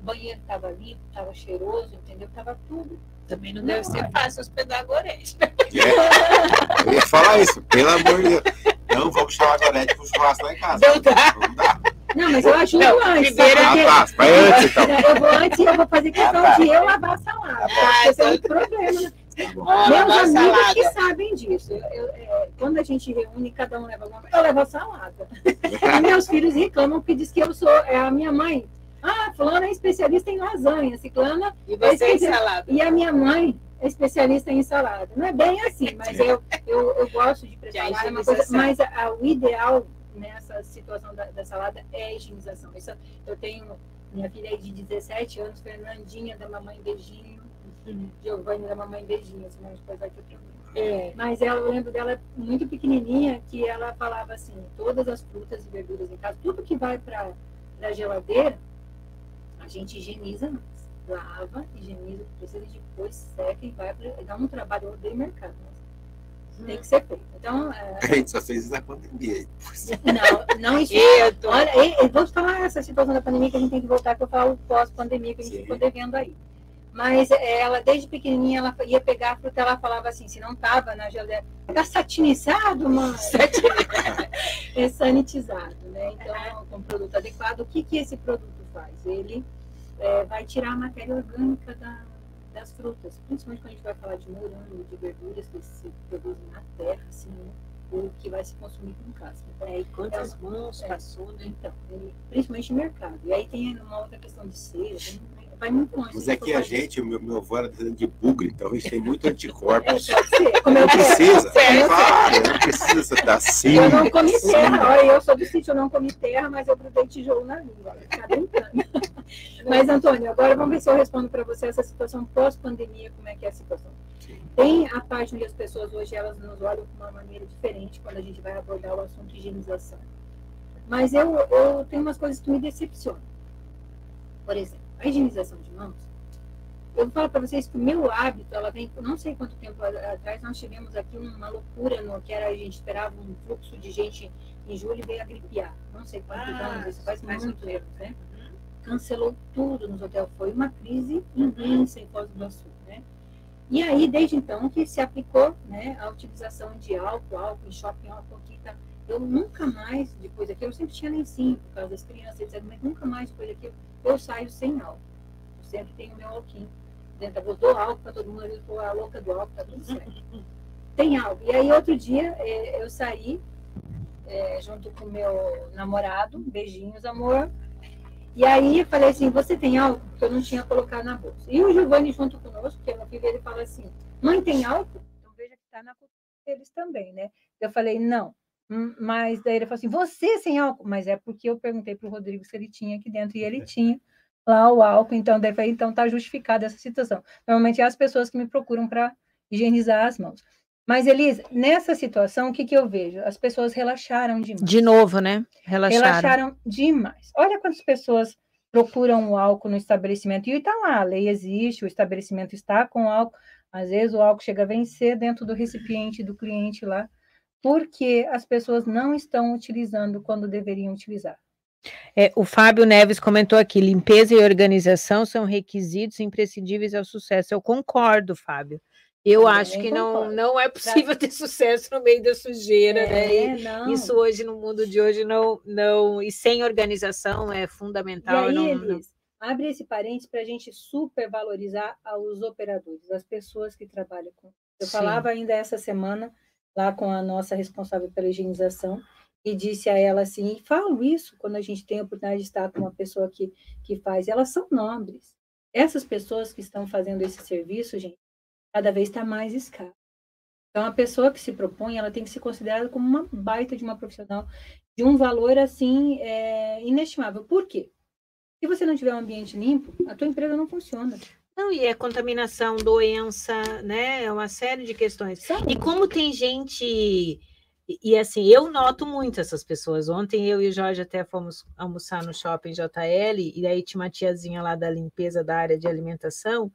S3: O banheiro estava limpo, estava cheiroso, entendeu? Estava tudo.
S2: Também não, não deve ser fácil hospedar Gorete.
S1: É, eu ia falar isso, pelo amor de Deus. Não chamar a Gorete para o churrasco lá em casa.
S2: Não dá. Não dá.
S3: Não, mas eu ajudo não, antes.
S1: Primeiro ah, tá, antes, então.
S3: Eu vou antes e eu vou fazer questão ah, tá. de eu lavar a salada. Ah, porque então... é um problema. Meus amigos que sabem disso. Eu, eu, é, quando a gente reúne, cada um leva alguma coisa. Eu levo a salada. e meus filhos reclamam que diz que eu sou. É a minha mãe. Ah, fulana é especialista em lasanha, ciclana.
S2: E você é, é salada.
S3: E a minha mãe é especialista em salada. Não é bem assim, mas eu, eu, eu gosto de preparar uma coisa. Mas a, a, o ideal nessa situação da, da, salada é a higienização. Isso, eu tenho minha filha é de 17 anos, Fernandinha, da mamãe beijinho Giovanni da Mamãe Beijinho, senão depois vai ter. É, mas ela, eu lembro dela muito pequenininha, que ela falava assim, todas as frutas e verduras em casa, tudo que vai para a geladeira, a gente higieniza lava, higieniza o que precisa, depois seca e vai para dá um trabalho, eu odeio mercado, mas tem que ser feito. Então, é...
S1: A gente só fez isso na pandemia.
S3: Não, não isso. Olha, eu vou falar essa situação da pandemia que a gente tem que voltar para falar o pós-pandemia que a gente Sim. ficou devendo aí. Mas ela, desde pequenininha, ela ia pegar a fruta, ela falava assim, se não estava na geladeira, tá satinizado, mãe? é sanitizado, né? Então, com produto adequado, o que, que esse produto faz? Ele é, vai tirar a matéria orgânica da, das frutas, principalmente quando a gente vai falar de morango, de verduras que se produzem na terra, assim, né? o que vai se consumir com casca.
S2: Então, é, e quantas então, mãos
S3: é,
S2: passou, né?
S3: Então, principalmente no mercado. E aí tem uma outra questão de cera, tem vai muito longe.
S1: Mas é a gente, meu, meu avô era de bugre, então a gente tem muito anticorpos.
S3: É,
S1: não precisa, claro, não precisa estar assim.
S3: Eu não comi terra, olha, eu sou do sítio, eu não comi terra, mas eu grudei tijolo na língua, tá brincando. Mas, Antônio, agora vamos ver se eu respondo para você essa situação pós-pandemia, como é que é a situação. Sim. Tem a parte onde as pessoas hoje elas nos olham de uma maneira diferente quando a gente vai abordar o assunto higienização. Mas eu, eu tenho umas coisas que me decepcionam. Por exemplo, a higienização de mãos. Eu falo para vocês que o meu hábito, ela vem, não sei quanto tempo atrás, nós tivemos aqui uma loucura no que era, a gente esperava um fluxo de gente em julho e veio a gripear. Não sei quantos ah, anos, isso faz mais muito anos, né? Uhum. Cancelou tudo nos hotéis. Foi uma crise imensa em Foz do Iguaçu, né? E aí, desde então, que se aplicou né, a utilização de álcool, álcool em shopping, álcool aqui? Eu nunca mais, depois daquilo, eu sempre tinha lencinho por causa das crianças, etc. Mas nunca mais, depois daquilo, eu saio sem álcool. Eu sempre tenho meu alquinho dentro. Eu dou álcool para todo mundo, eu estou a louca do álcool, tá tudo certo. Tem álcool. E aí, outro dia, é, eu saí é, junto com meu namorado, beijinhos, amor. E aí eu falei assim, você tem álcool? Porque eu não tinha colocado na bolsa. E o Giovanni junto conosco, que é meu filho, ele fala assim, mãe, tem álcool? Então veja que está na cultura deles também, né? Eu falei, não. Hum, mas daí ele falou assim, você sem álcool? Mas é porque eu perguntei para o Rodrigo se ele tinha aqui dentro, e ele tinha lá o álcool, então daí falei, então tá justificada essa situação. Normalmente é as pessoas que me procuram para higienizar as mãos. Mas, Elisa, nessa situação, o que, que eu vejo? As pessoas relaxaram demais.
S2: De novo, né?
S3: Relaxaram. Relaxaram demais. Olha quantas pessoas procuram o álcool no estabelecimento. E está lá, a lei existe, o estabelecimento está com álcool. Às vezes o álcool chega a vencer dentro do recipiente do cliente lá, porque as pessoas não estão utilizando quando deveriam utilizar.
S2: É, o Fábio Neves comentou aqui: limpeza e organização são requisitos imprescindíveis ao sucesso. Eu concordo, Fábio. Eu acho que não, não é possível ter sucesso no meio da sujeira, é, né? E isso hoje, no mundo de hoje, não, não. E sem organização é fundamental.
S3: E aí, não, Elis, não... abre esse parênteses para a gente supervalorizar os operadores, as pessoas que trabalham com. Eu Sim. falava ainda essa semana lá com a nossa responsável pela higienização e disse a ela assim, e falo isso quando a gente tem a oportunidade de estar com uma pessoa que, que faz, elas são nobres. Essas pessoas que estão fazendo esse serviço, gente, cada vez está mais escassa. Então, a pessoa que se propõe, ela tem que ser considerada como uma baita de uma profissional de um valor, assim, é, inestimável. Por quê? Se você não tiver um ambiente limpo, a tua empresa não funciona.
S2: Não, e é contaminação, doença, né? É uma série de questões. Sabe? E como tem gente. E, e, assim, eu noto muito essas pessoas. Ontem eu e o Jorge até fomos almoçar no shopping JL, e aí tinha uma tiazinha lá da limpeza da área de alimentação.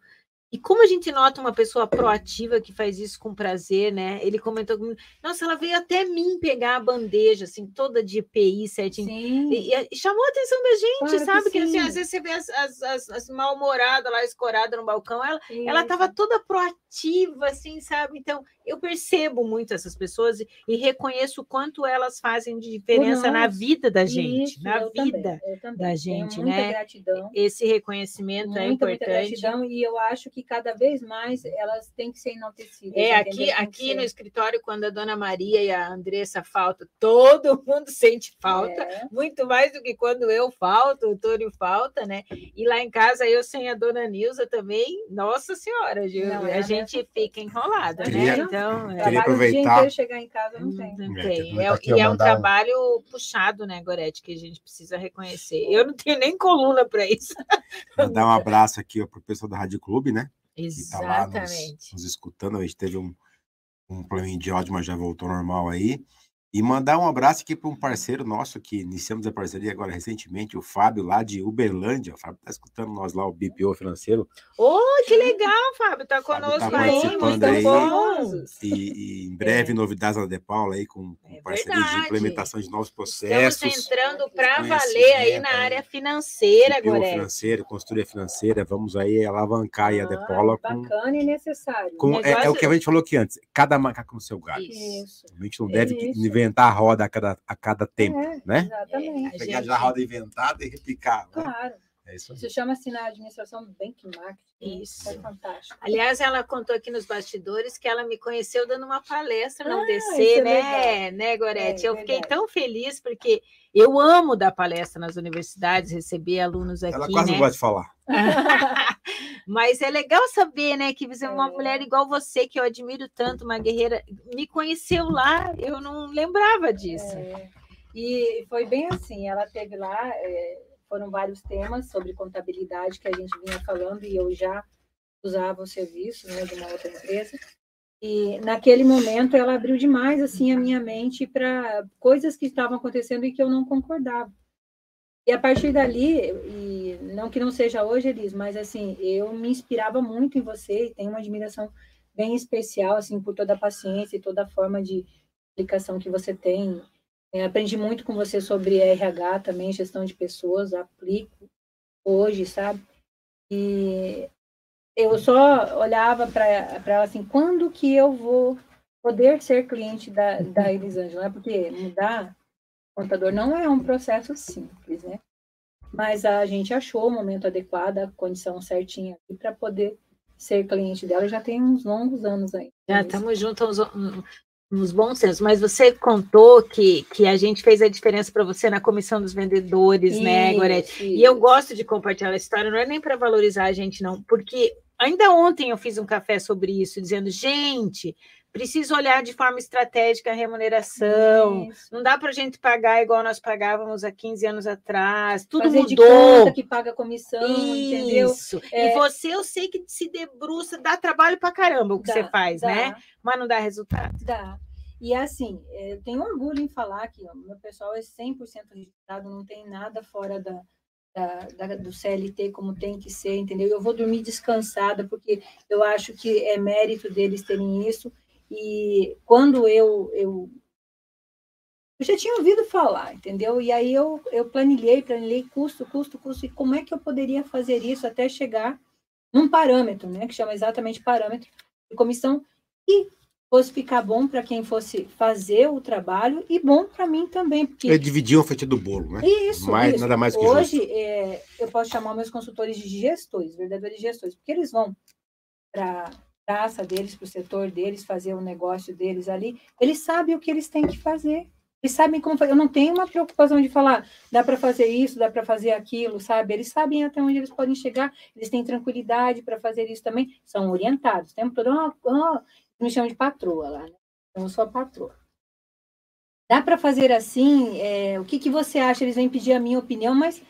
S2: E como a gente nota uma pessoa proativa que faz isso com prazer, né? Ele comentou comigo, nossa, ela veio até mim pegar a bandeja, assim, toda de EPI, certinho. E, e, chamou a atenção da gente, claro sabe? Que, que assim, às vezes você vê as, as, as, as mal-humoradas lá escoradas no balcão, ela, ela tava toda proativa, assim, sabe? Então, eu percebo muito essas pessoas e, e reconheço o quanto elas fazem de diferença na vida da gente, isso, na vida também, da gente, né?
S3: Gratidão.
S2: Esse reconhecimento é muita, é importante. Muita gratidão
S3: e eu acho que cada vez mais elas têm que ser enaltecidas.
S2: É, aqui, aqui no escritório, quando a dona Maria e a Andressa faltam, todo mundo sente falta, é. muito mais do que quando eu falto, o Túlio falta, né? E lá em casa, eu sem a dona Nilza também, nossa senhora, Não, a é gente fica enrolada, né?
S3: Então, é. Queria aproveitar. chegar em casa não tem. Não tem.
S2: É, e é um trabalho puxado, né, Gorete, que a gente precisa reconhecer. Eu não tenho nem coluna para isso.
S1: Mandar um abraço aqui para o pessoal da Rádio Clube, né?
S2: Exatamente.
S1: Que tá nos, nos, escutando. A gente teve um, um probleminha de áudio, mas já voltou normal aí. E mandar um abraço aqui para um parceiro nosso que iniciamos a parceria agora recentemente, o Fábio, lá de Uberlândia. O Fábio está escutando nós lá, o BPO financeiro.
S2: Oh, que legal, Fábio, está conosco
S1: tá participando aí. E, e, em breve, é. novidades na De Paula aí, com, com é parceria de implementação de novos processos.
S2: Estamos entrando para valer aí na área financeira,
S1: BPO financeiro, consultoria financeira. Vamos aí alavancar ah, aí a De Paula.
S3: Com, bacana e necessário.
S1: Com, Negócio... é, é, o que a gente falou aqui antes, cada macaco no seu galho. Isso. A gente não deve Isso inventar a roda a cada, a cada tempo, é, né?
S3: Exatamente.
S1: É, Pegar gente... a roda inventada e replicar.
S3: Né? Claro. É isso, isso chama-se na administração benchmark.
S2: Isso. É fantástico. Aliás, ela contou aqui nos bastidores que ela me conheceu dando uma palestra no ah, DC, é né, né, Gorete? É, eu fiquei tão feliz porque eu amo dar palestra nas universidades, receber alunos aqui.
S1: Ela quase
S2: né?
S1: não gosta de falar.
S2: Mas é legal saber, né, que você é uma mulher igual você, que eu admiro tanto, uma guerreira, me conheceu lá, eu não lembrava disso. É.
S3: E foi bem assim, ela teve lá, é, foram vários temas sobre contabilidade que a gente vinha falando e eu já usava o serviço né, de uma outra empresa. E naquele momento ela abriu demais assim a minha mente para coisas que estavam acontecendo e que eu não concordava. E a partir dali, e não que não seja hoje, Elis, mas assim, eu me inspirava muito em você e tenho uma admiração bem especial assim por toda a paciência e toda a forma de aplicação que você tem. É, aprendi muito com você sobre RH também, gestão de pessoas, aplico hoje, sabe? E eu só olhava para ela assim, quando que eu vou poder ser cliente da, da Elisângela? Porque mudar contador não é um processo simples, né? Mas a gente achou o momento adequado, a condição certinha para poder ser cliente dela. Já tem uns longos anos aí.
S2: Já estamos juntos uns, uns bons anos. Mas você contou que, que a gente fez a diferença para você na comissão dos vendedores, né, isso, né, Gorete? E eu gosto de compartilhar a história, não é nem para valorizar a gente, não, porque ainda ontem eu fiz um café sobre isso, dizendo, gente, Precisa olhar de forma estratégica a remuneração. Isso. Não dá para a gente pagar igual nós pagávamos há 15 anos atrás. Tudo Fazer mudou.
S3: Que paga comissão, Isso. entendeu?
S2: É... E você, eu sei que se debruça, dá trabalho para caramba o que dá, você faz, dá. né? Mas não dá resultado.
S3: Dá. E assim, é, eu tenho orgulho em falar que o meu pessoal é 100% registrado, não tem nada fora da, da, da, do CLT como tem que ser, entendeu? Eu vou dormir descansada, porque eu acho que é mérito deles terem isso. E quando eu, eu, eu já tinha ouvido falar, entendeu? E aí eu, eu planilhei, planilhei custo, custo, custo, e como é que eu poderia fazer isso até chegar num parâmetro, né? Que chama exatamente parâmetro de comissão, e fosse ficar bom para quem fosse fazer o trabalho e bom para mim também. Porque...
S1: É dividir a fatia do bolo, né?
S3: Isso,
S1: mais,
S3: isso.
S1: Nada mais que
S3: Hoje, é, eu posso chamar meus consultores de gestores, verdadeiros gestores, porque eles vão para praça deles, para o setor deles, fazer o negócio deles ali, eles sabem o que eles têm que fazer. Eles sabem como fazer. Eu não tenho uma preocupação de falar, dá para fazer isso, dá para fazer aquilo, sabe? Eles sabem até onde eles podem chegar, eles têm tranquilidade para fazer isso também, são orientados. Tem um programa, oh, me chamam de patroa lá, né? Eu sou a patroa. Dá para fazer assim? É, o que, que você acha? Eles vêm pedir a minha opinião, mas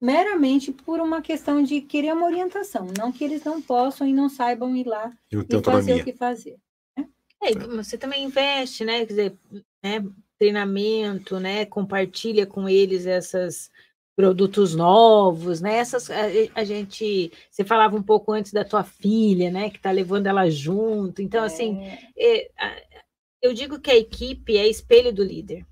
S3: meramente por uma questão de querer uma orientação, não que eles não possam e não saibam ir lá e fazer o que fazer. Né?
S2: É, você também investe, né? Quer dizer, né, treinamento, né? Compartilha com eles esses produtos novos, né? Essas a, a, gente, você falava um pouco antes da tua filha, né? Que está levando ela junto. Então, assim, é. assim, é, eu digo que a equipe é espelho do líder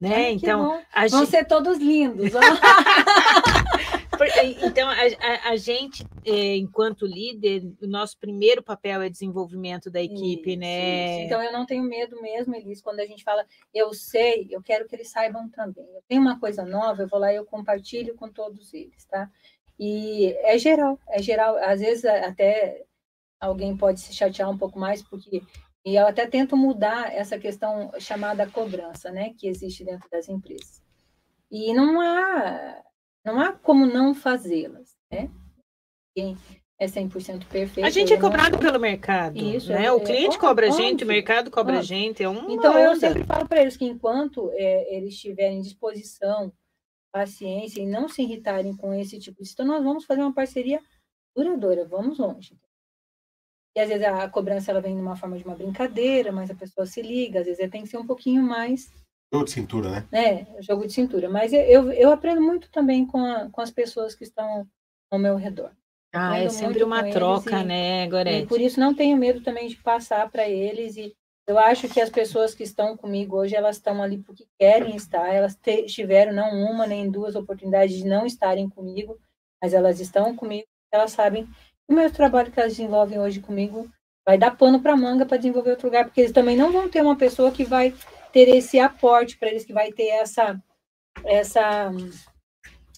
S2: né? Então,
S3: vão ser todos lindos.
S2: então, a, a, a gente, é, enquanto líder, o nosso primeiro papel é desenvolvimento da equipe, isso, né?
S3: Isso. Então, eu não tenho medo mesmo, Elis, quando a gente fala, eu sei, eu quero que eles saibam também. Eu tenho uma coisa nova, eu vou lá e eu compartilho com todos eles, tá? E é geral, é geral. Às vezes, até alguém pode se chatear um pouco mais, porque e eu até tento mudar essa questão chamada cobrança, né, que existe dentro das empresas. E não há, não há como não fazê-las, né? Quem é 100% perfeito.
S2: A gente é cobrado não... pelo mercado, Isso, né? É, o cliente é, cobra a gente, o mercado cobra a gente, é um
S3: Então, eu sempre falo para eles que enquanto é, eles tiverem disposição, paciência e não se irritarem com esse tipo de situação, nós vamos fazer uma parceria duradoura, vamos longe. E às vezes a cobrança ela vem de uma forma de uma brincadeira, mas a pessoa se liga, às vezes tem que ser um pouquinho mais.
S1: Jogo de cintura, né?
S3: É, jogo de cintura. Mas eu, eu aprendo muito também com, a, com as pessoas que estão ao meu redor.
S2: Ah, é sempre uma troca,
S3: e,
S2: né, Gorete?
S3: E por isso não tenho medo também de passar para eles. E eu acho que as pessoas que estão comigo hoje, elas estão ali porque querem estar. Elas te, tiveram não uma nem duas oportunidades de não estarem comigo, mas elas estão comigo. Elas sabem o meu trabalho que elas desenvolvem hoje comigo vai dar pano para manga para desenvolver outro lugar, porque eles também não vão ter uma pessoa que vai ter esse aporte para eles, que vai ter essa, essa um,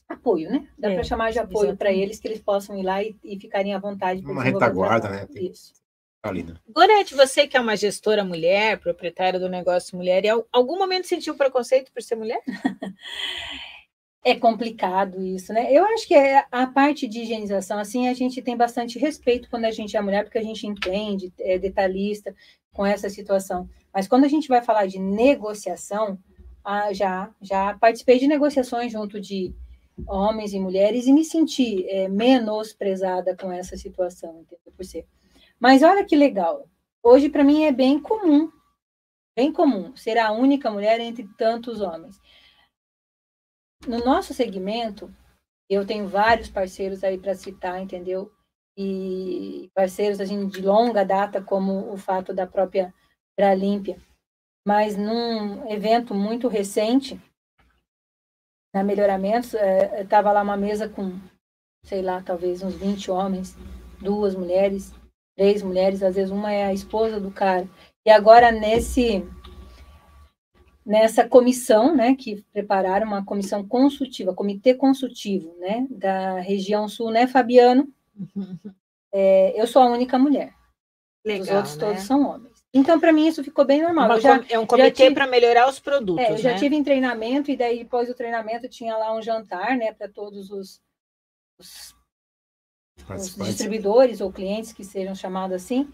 S3: apoio, né? Dá é, para chamar de apoio para eles, que eles possam ir lá e, e ficarem à vontade.
S1: Uma retaguarda, né? Isso.
S2: Gorete, você que é uma gestora mulher, proprietária do negócio mulher, em algum momento sentiu preconceito por ser mulher?
S3: É complicado isso, né? Eu acho que é a parte de higienização, assim, a gente tem bastante respeito quando a gente é mulher, porque a gente entende, é detalhista com essa situação. Mas quando a gente vai falar de negociação, ah, já, já participei de negociações junto de homens e mulheres e me senti é, menosprezada com essa situação, entendeu? Por ser. Mas olha que legal, hoje para mim é bem comum, bem comum ser a única mulher entre tantos homens. No nosso segmento, eu tenho vários parceiros aí para citar, entendeu? E parceiros assim, de longa data, como o fato da própria Bralímpia. Mas num evento muito recente, na Melhoramentos, estava é, lá uma mesa com, sei lá, talvez uns 20 homens, duas mulheres, três mulheres, às vezes uma é a esposa do cara. E agora nesse nessa comissão, né, que prepararam uma comissão consultiva, comitê consultivo, né, da região sul, né, Fabiano? Uhum. É, eu sou a única mulher. Legal, Os outros né? todos são homens. Então, para mim, isso ficou bem normal.
S2: Já, é um comitê para melhorar os produtos.
S3: É, eu já
S2: né?
S3: tive em treinamento, e daí, depois do treinamento, tinha lá um jantar, né, para todos os, os, os distribuidores ou clientes que sejam chamados assim.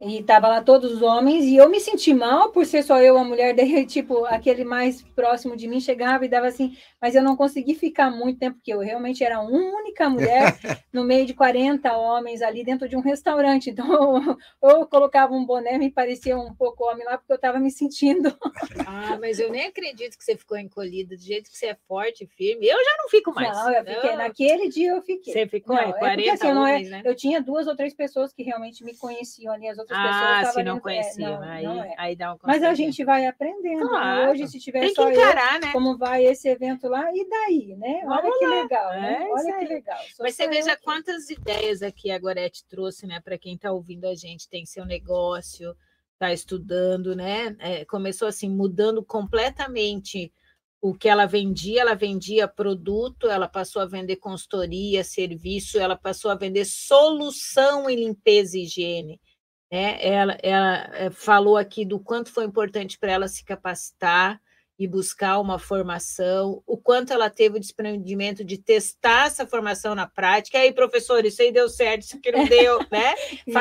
S3: E tava lá todos os homens, e eu me senti mal por ser só eu a mulher, daí, tipo, aquele mais próximo de mim chegava e dava assim, mas eu não consegui ficar muito tempo, porque eu realmente era uma única mulher no meio de 40 homens ali dentro de um restaurante. Então, eu, eu colocava um boné, me parecia um pouco homem lá, porque eu estava me sentindo.
S2: ah, mas eu nem acredito que você ficou encolhida, do jeito que você é forte, firme. Eu já não fico mais.
S3: Não, eu fiquei, naquele dia eu fiquei.
S2: Você ficou, não, é, 40 é porque, assim,
S3: homens,
S2: é, né?
S3: Eu tinha duas ou três pessoas que realmente me conheciam ali, as outras
S2: ah,
S3: pessoas
S2: se não conheciam, é, aí, é. aí dá um
S3: Mas a gente vai aprendendo. Né?
S2: Claro.
S3: Hoje, se tiver
S2: Tem
S3: só
S2: que encarar,
S3: eu,
S2: né?
S3: como vai esse evento lá, e daí, né? Olha
S2: Vamos
S3: que
S2: lá.
S3: legal, né?
S2: É
S3: Olha que legal. Só
S2: Mas você veja
S3: aqui.
S2: quantas ideias aqui a Gorete trouxe, né? Para quem está ouvindo a gente, tem seu negócio, está estudando, né? É, começou assim, mudando completamente o que ela vendia, ela vendia produto, ela passou a vender consultoria, serviço, ela passou a vender solução em limpeza e higiene. Né? Ela, ela eh, falou aqui do quanto foi importante para ela se capacitar e buscar uma formação, o quanto ela teve o desprendimento de testar essa formação na prática. E aí, professor, isso aí deu certo, isso aqui não deu, né?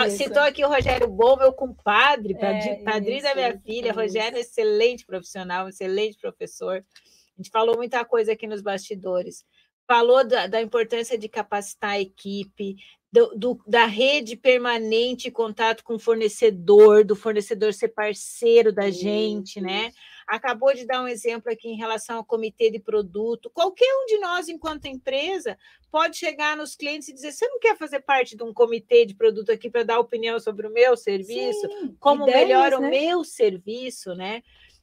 S2: Citou aqui o Rogério Bom, meu compadre, é, padrinho isso, da minha filha. Isso. Rogério, excelente profissional, excelente professor. A gente falou muita coisa aqui nos bastidores. Falou da, da importância de capacitar a equipe, do, do, da rede permanente contato com o fornecedor, do fornecedor ser parceiro da gente, né? Acabou de dar um exemplo aqui em relação ao comitê de produto. Qualquer um de nós, enquanto empresa, pode chegar nos clientes e dizer: você não quer fazer parte de um comitê de produto aqui para dar opinião sobre o meu serviço?
S3: Sim,
S2: como
S3: ideias,
S2: melhora
S3: né?
S2: o meu serviço, né?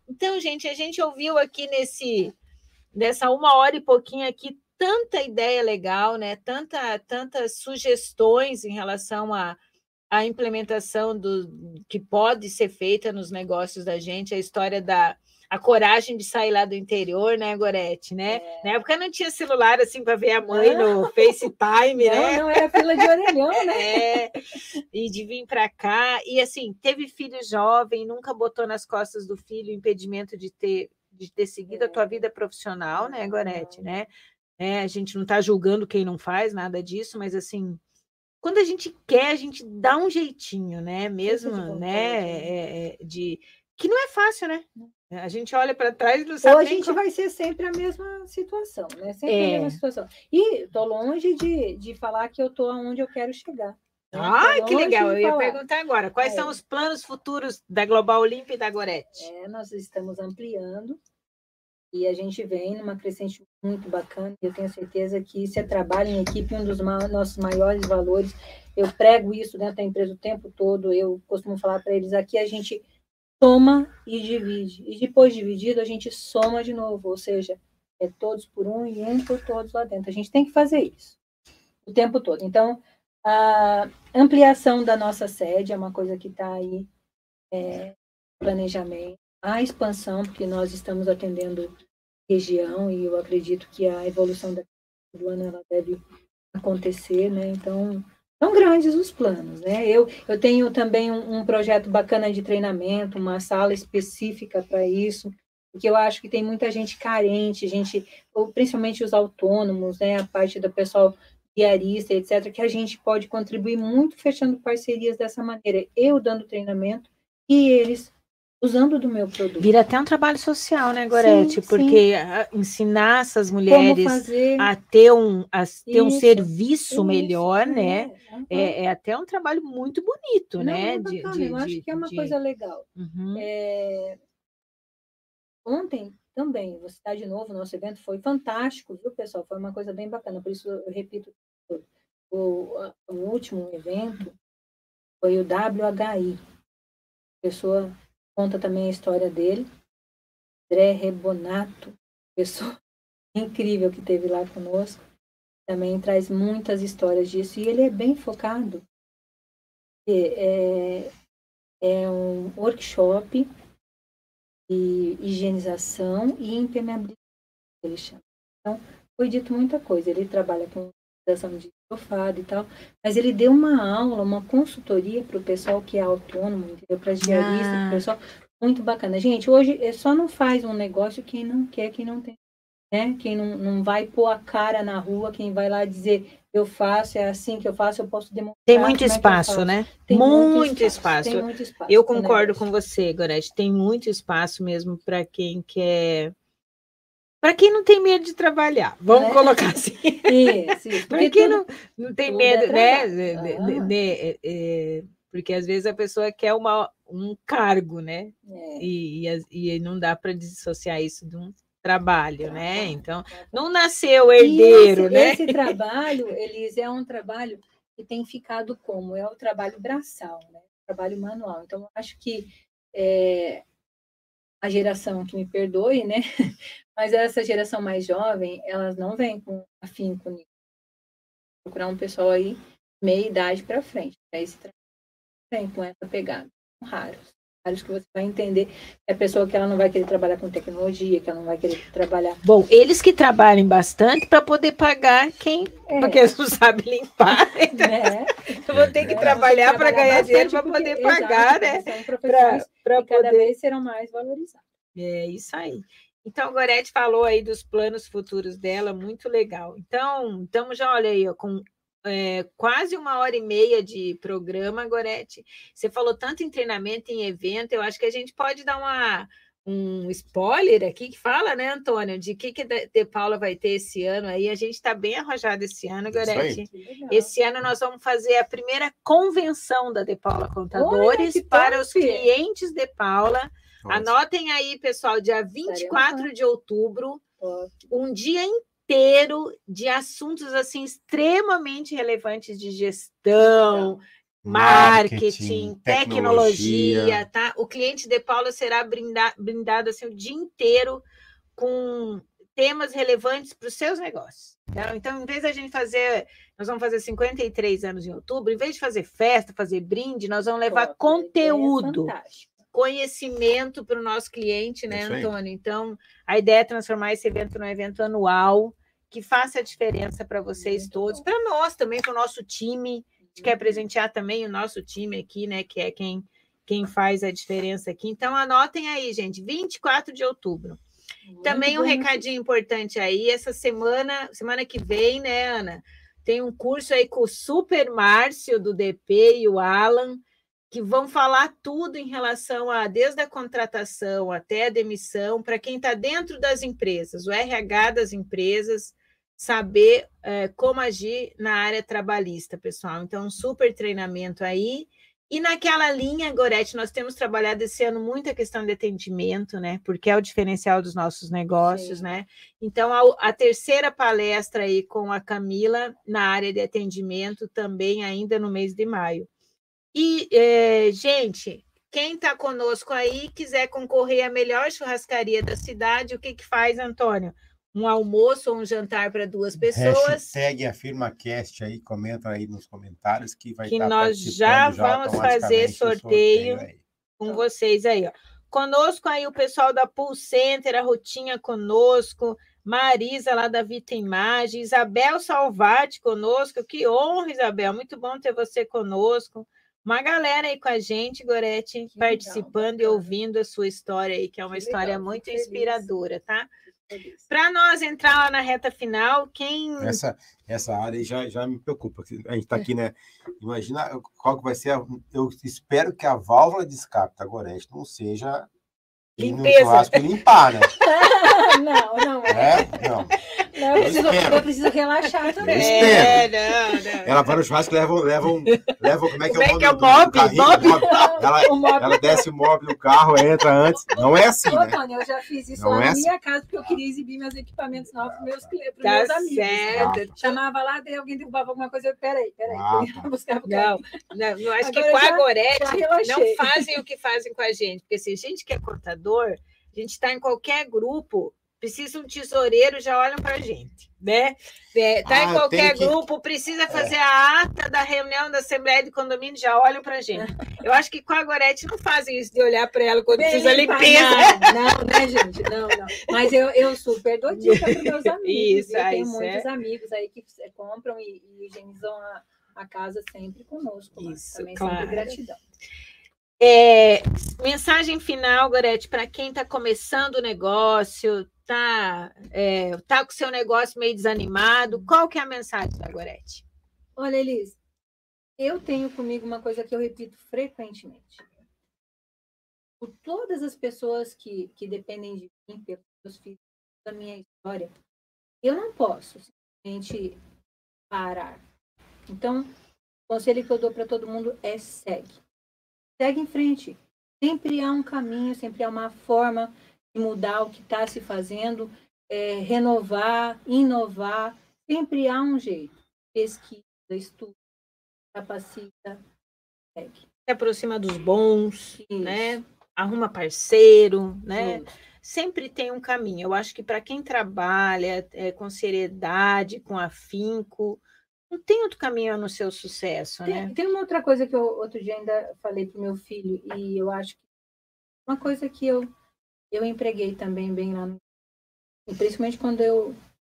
S2: Então, gente, a gente ouviu aqui nesse nessa uma hora e pouquinho aqui tanta ideia legal, né? Tanta, tantas sugestões em relação a a implementação do que pode ser feita nos negócios da gente, a história da a coragem de sair lá do interior, né, Gorete, né?
S3: É.
S2: Na época não tinha celular assim para ver a mãe não. no FaceTime,
S3: não,
S2: né?
S3: Não, era fila de orelhão, né?
S2: É, e de vir para cá e assim, teve filho jovem, nunca botou nas costas do filho o impedimento de ter de ter seguido é. a tua vida profissional, né, Gorete, né? É, a gente não está julgando quem não faz nada disso, mas assim, quando a gente quer, a gente dá um jeitinho, né? Mesmo, né? É, de que não é fácil, né? A gente olha para trás e não sabe.
S3: Ou a gente como... vai ser sempre a mesma situação, né? Sempre é. a mesma situação. E tô longe de, de falar que eu tô onde eu quero chegar.
S2: Né? Ai, que legal! Eu ia perguntar agora, quais é. são os planos futuros da Global Olímpia e da Gorete?
S3: É, nós estamos ampliando e a gente vem numa crescente muito bacana. Eu tenho certeza que isso é trabalho em equipe, um dos ma nossos maiores valores. Eu prego isso dentro da empresa o tempo todo. Eu costumo falar para eles aqui: a gente soma e divide. E depois dividido, a gente soma de novo. Ou seja, é todos por um e um por todos lá dentro. A gente tem que fazer isso o tempo todo. Então, a ampliação da nossa sede é uma coisa que está aí, é, planejamento a expansão, porque nós estamos atendendo região e eu acredito que a evolução da ano ela deve acontecer, né? Então, são grandes os planos, né? Eu, eu tenho também um, um projeto bacana de treinamento, uma sala específica para isso, porque eu acho que tem muita gente carente, gente, ou principalmente os autônomos, né? A parte do pessoal diarista, etc., que a gente pode contribuir muito fechando parcerias dessa maneira. Eu dando treinamento e eles usando do meu produto.
S2: Vira até um trabalho social, né, Gorete?
S3: Sim,
S2: Porque a- ensinar essas mulheres a ter um, a ter um
S3: Isso,
S2: serviço
S3: isso,
S2: melhor, né?
S3: aham.
S2: É, é até um trabalho muito bonito,
S3: Não,
S2: né?
S3: é
S2: De,
S3: bacana,
S2: de-
S3: eu acho
S2: de-
S3: que é uma
S2: de-
S3: coisa legal.
S2: Uhum.
S3: É, Ontem também, vou citar de novo, nosso evento foi fantástico, viu, pessoal? Foi uma coisa bem bacana, por isso eu repito, o, o último evento foi o WHI. Pessoa conta também a história dele, André Rebonato, pessoa incrível que teve lá conosco, também traz muitas histórias disso, e ele é bem focado. É, é um workshop de higienização e impermeabilização, ele chama. Então, foi dito muita coisa. Ele trabalha com higienização de estofado e tal, mas ele deu uma aula, uma consultoria para o pessoal que é autônomo? Para as diaristas,
S2: Ah.
S3: para o pessoal. Muito bacana. Gente, hoje é só não faz um negócio quem não quer, quem não tem. Né? Quem não, não vai pôr a cara na rua, quem vai lá dizer eu faço, é assim que eu faço, eu posso demonstrar.
S2: Tem muito
S3: é eu
S2: espaço,
S3: faço.
S2: né?
S3: Tem
S2: muito espaço.
S3: Tem muito espaço.
S2: Eu concordo com você, Gorete. Tem muito espaço mesmo para quem quer. Para quem não tem medo de trabalhar, vamos
S3: Né?
S2: colocar assim. Para
S3: Porque
S2: quem não, não tem
S3: é
S2: medo, né?
S3: trabalho.
S2: de- de-
S3: Ah.
S2: de- é- é- porque às vezes a pessoa quer uma, um cargo, né?
S3: é,
S2: E, e, e não dá para dissociar isso de um trabalho, né? Então,
S3: trabalho.
S2: não nasceu herdeiro,
S3: esse,
S2: né?
S3: Esse trabalho, Elis, é um trabalho que tem ficado como? É o trabalho braçal, né? Trabalho manual. Então, eu acho que é, a geração que me perdoe, né? Mas essa geração mais jovem, elas não vêm com afinco nisso. Procurar um pessoal aí, meia idade para frente, para esse trabalho. Vem com essa pegada. Raros. Raros que você vai entender. É a pessoa que ela não vai querer trabalhar com tecnologia, que ela não vai querer trabalhar.
S2: Bom, eles que trabalhem bastante para poder pagar quem,
S3: É,
S2: porque eles não sabem limpar. Então,
S3: né?
S2: eu vou ter que
S3: É,
S2: trabalhar para ganhar dinheiro para
S3: porque-
S2: poder
S3: exato,
S2: pagar, né?
S3: porque São profissões
S2: Para
S3: que cada
S2: poder.
S3: vez serão mais valorizadas.
S2: É isso aí. Então, a Gorete falou aí dos planos futuros dela, muito legal. Então, estamos já, olha aí, ó, com é, quase uma hora e meia de programa, Gorete. Você falou tanto em treinamento, em evento, eu acho que a gente pode dar uma, um spoiler aqui que fala, né, Antônio, de que que De De Paula vai ter esse ano aí. A gente está bem arrojado esse ano. Gorete. Esse ano nós vamos fazer a primeira convenção da De Paula Contadores
S3: que
S2: para os
S3: top!
S2: clientes de Paula.
S1: Nossa.
S2: Anotem aí, pessoal, dia 24 de outubro, um dia inteiro de assuntos assim extremamente relevantes de gestão, marketing, tecnologia, tá? O cliente de Paula será brinda- brindado assim o dia inteiro com temas relevantes para os seus negócios. tá? Então, em vez da gente fazer, nós vamos fazer 53 anos em outubro, em vez de fazer festa, fazer brinde, nós vamos levar
S3: Top.
S2: conteúdo
S3: Ideia fantástica.
S2: conhecimento para o nosso cliente, né. Antônio? Então, a ideia é transformar esse evento num evento anual que faça a diferença para vocês todos, para nós também, para o nosso time. A gente quer presentear também o nosso time aqui, né, que é quem quem faz a diferença aqui. Então, anotem aí, gente, 24 de outubro.
S3: Muito
S2: Também um recadinho importante aí, essa semana, semana que vem, né, Ana? Tem um curso aí com o Super Márcio do DP e o Alan, que vão falar tudo em relação a desde a contratação até a demissão, para quem está dentro das empresas, o RH das empresas, saber eh, como agir na área trabalhista, pessoal. Então, um super treinamento aí. E naquela linha, Gorete, nós temos trabalhado esse ano muito a questão de atendimento, né? Porque é o diferencial dos nossos negócios,
S3: Sim.
S2: né? Então, a, a terceira palestra aí com a Camila na área de atendimento, também ainda no mês de maio. E, eh, gente, quem está conosco aí, quiser concorrer à melhor churrascaria da cidade, o que, que faz, Antônio? Um almoço ou um jantar para duas pessoas.
S1: Hashtag AfirmaCast aí, comenta aí nos comentários que vai
S2: Que
S1: estar
S2: nós já
S1: participando
S2: vamos
S1: automaticamente
S2: fazer sorteio.
S1: aí.
S2: com vocês aí, ó. Conosco aí o pessoal da Pool Center, a Rotinha conosco, Marisa lá da Vita Imagem, Isabel Salvati conosco, que honra, Isabel, muito bom ter você conosco. Uma galera aí com a gente, Gorete,
S3: Que legal,
S2: participando e ouvindo a sua história aí, que é uma
S3: Que
S2: história
S3: legal,
S2: muito
S3: feliz.
S2: inspiradora, tá? Para nós entrar lá na reta final, quem.
S1: Essa, essa área já, já me preocupa. A gente está aqui, né? Imagina qual que vai ser. A, eu espero que a válvula de escape da Gorete não seja
S2: Limpeza. no churrasco
S1: limpar, né?
S3: não, não.
S1: É? Não.
S3: Não, eu, preciso, eu preciso relaxar também.
S2: É, não, não.
S1: Ela vai no churrasco e leva, leva, um, leva como é que
S2: como
S1: é o
S2: nome?
S1: É que é o mob?
S2: mob?
S1: Ela,
S3: O mob.
S1: ela desce o mob no carro, entra antes. Não é assim,
S3: Ô,
S1: né?
S3: Tônia, eu já fiz isso
S1: Não
S3: lá
S1: é
S3: na
S1: assim.
S3: minha casa, porque eu queria exibir meus equipamentos novos para meus, clientes, pros
S2: Tá
S3: meus amigos.
S2: certo.
S3: Chamava lá, daí alguém derrubava alguma coisa. Eu, peraí, peraí.
S1: Ah,
S3: eu ia buscar o
S2: Não, não, eu acho que
S3: Agora
S2: com a Gorete não fazem o que fazem com a gente. Porque se a gente que é contador, a gente está em qualquer grupo, precisa um tesoureiro, já olham para a gente. Né? Está
S1: Ah,
S2: em qualquer
S1: que-
S2: grupo, precisa fazer a ata da reunião da Assembleia de Condomínio, já olham para a gente. Eu acho que com a Gorete não fazem isso de olhar para ela quando precisa
S3: Bem,
S2: limpeza.
S3: Não, não, né, gente? Não, não. Mas eu, eu super dou dica para meus amigos.
S2: Isso,
S3: eu
S2: ah,
S3: tenho
S2: isso
S3: muitos
S2: é.
S3: amigos aí que eh, compram e, e higienizam a, a casa sempre conosco. mas
S2: Isso,
S3: também
S2: claro.
S3: sempre gratidão.
S2: É, mensagem final, Gorete, para quem está começando o negócio, tá, é, tá com o seu negócio meio desanimado, qual que é a mensagem da Gorete?
S3: Olha, Elis, eu tenho comigo uma coisa que eu repito frequentemente. Por todas as pessoas que, que dependem de mim, pelos meus filhos, da minha história, eu não posso simplesmente parar. Então, o conselho que eu dou para todo mundo é segue. Segue em frente. Sempre há um caminho, sempre há uma forma de mudar o que está se fazendo, é, renovar, inovar. Sempre há um jeito. Pesquisa, estuda, capacita, segue.
S2: Se aproxima dos bons,
S3: Isso.
S2: né? Arruma parceiro, né?
S3: Tudo.
S2: Sempre tem um caminho. Eu acho que para quem trabalha é, com seriedade, com afinco, não tem outro caminho no seu sucesso, né?
S3: Tem, tem uma outra coisa que eu outro dia ainda falei para o meu filho, e eu acho que uma coisa que eu, eu empreguei também bem lá, no, e principalmente quando eu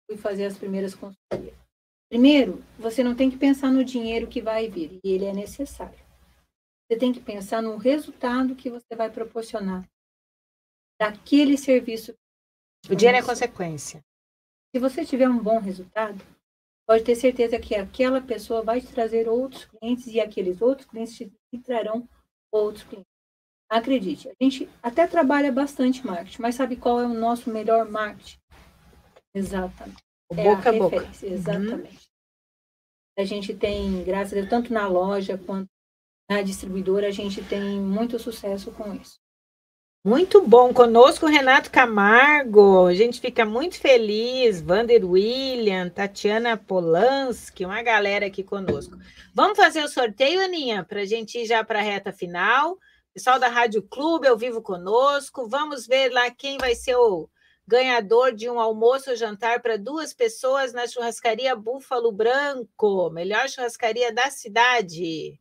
S3: fui fazer as primeiras consultorias. Primeiro, você não tem que pensar no dinheiro que vai vir, e ele é necessário. Você tem que pensar no resultado que você vai proporcionar daquele serviço.
S2: O dinheiro é consequência.
S3: Se você tiver um bom resultado, pode ter certeza que aquela pessoa vai te trazer outros clientes e aqueles outros clientes te, trarão outros clientes. Acredite, a gente até trabalha bastante marketing, mas sabe qual é o nosso melhor marketing? Exatamente.
S2: O
S3: É
S2: boca a boca.
S3: referência, Exatamente. A gente tem, graças a Deus, tanto na loja quanto na distribuidora, a gente tem muito sucesso com isso.
S2: Muito bom. Conosco, Renato Camargo. A gente fica muito feliz. Vander William, Tatiana Polanski, uma galera aqui conosco. Vamos fazer o sorteio, Aninha, para a gente ir já para a reta final. Pessoal da Rádio Clube ao vivo conosco. Vamos ver lá quem vai ser o ganhador de um almoço ou jantar para duas pessoas na churrascaria Búfalo Branco, melhor churrascaria da cidade.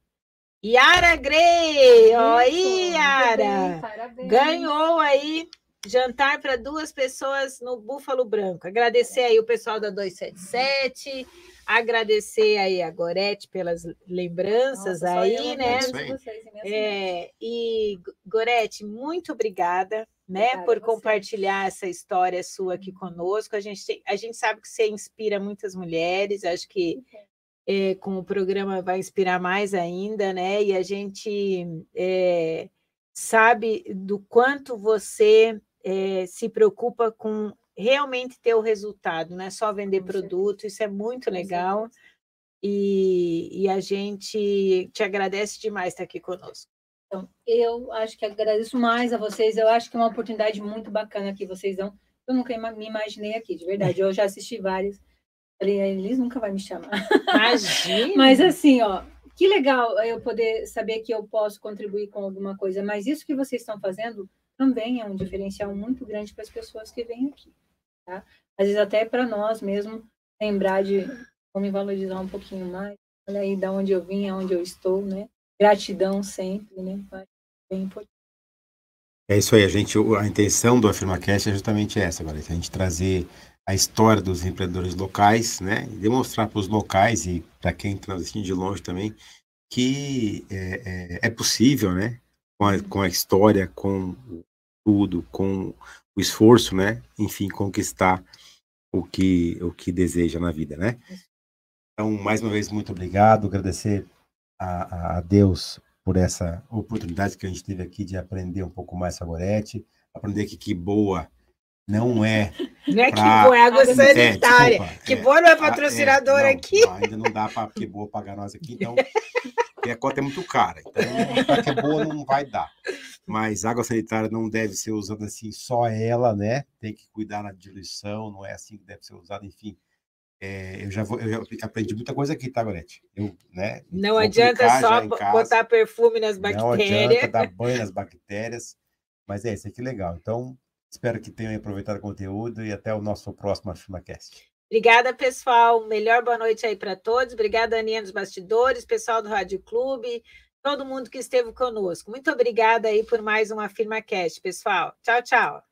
S2: Yara Grey, ó aí, Yara.
S3: parabéns.
S2: Ganhou aí jantar para duas pessoas no Búfalo Branco. Agradecer aí o pessoal da 277, agradecer aí a Gorete pelas lembranças
S3: Nossa,
S2: aí, né?
S3: Vocês.
S2: É, e Gorete, muito obrigada, né,
S3: Obrigada
S2: por compartilhar essa história sua aqui conosco. A gente, tem- a gente sabe que você inspira muitas mulheres, acho que é, com o programa vai inspirar mais ainda, né? E a gente é, sabe do quanto você é, se preocupa com realmente ter o resultado, não é só vender
S3: Com certeza.
S2: produto, isso é muito
S3: Com
S2: legal.
S3: certeza.
S2: E, e a gente te agradece demais estar aqui conosco.
S3: Então, eu acho que agradeço mais a vocês. Eu acho que é uma oportunidade muito bacana que vocês dão. Eu nunca me imaginei aqui, de verdade. Eu já assisti várias. Falei, a Elis nunca vai me chamar.
S2: Imagina!
S3: Mas assim, ó, que legal eu poder saber que eu posso contribuir com alguma coisa. Mas isso que vocês estão fazendo também é um diferencial muito grande para as pessoas que vêm aqui. Tá? Às vezes até para nós mesmo lembrar de como me valorizar um pouquinho mais. Olha aí da onde eu vim, aonde eu estou, né? Gratidão sempre, né? Bem importante.
S1: É isso aí, a gente, a intenção do AfirmaCast é justamente essa, agora, a gente trazer a história dos empreendedores locais, né, e demonstrar para os locais e para quem transita de longe também que é, é, é possível, né, com a, com a história, com tudo, com o esforço, né? Enfim, conquistar o que, o que deseja na vida, né? Então, mais uma vez, muito obrigado, agradecer a, a Deus por essa oportunidade que a gente teve aqui de aprender um pouco mais sobre Gorete, aprender que que boa não é.
S2: Não é pra... que boa, é água é, sanitária. É, boa não é patrocinadora é, não, aqui.
S1: Não, ainda não dá para que boa pagar nós aqui, então. Porque a cota é muito cara, então que boa não vai dar. Mas água sanitária não deve ser usada assim só ela, né? Tem que cuidar na diluição, não é assim que deve ser usada, enfim. É, eu, já vou, eu já aprendi muita coisa aqui, tá, Gorete? Eu, né,
S2: não adianta só botar perfume nas bactérias. Não adianta
S1: dar banho nas bactérias. Mas é isso aqui legal. Então, espero que tenham aproveitado o conteúdo e até o nosso próximo AfirmaCast.
S2: Obrigada, pessoal. Melhor boa noite aí para todos. Obrigada, Aninha dos Bastidores, pessoal do Rádio Clube, todo mundo que esteve conosco. Muito obrigada aí por mais um AfirmaCast, pessoal. Tchau, tchau.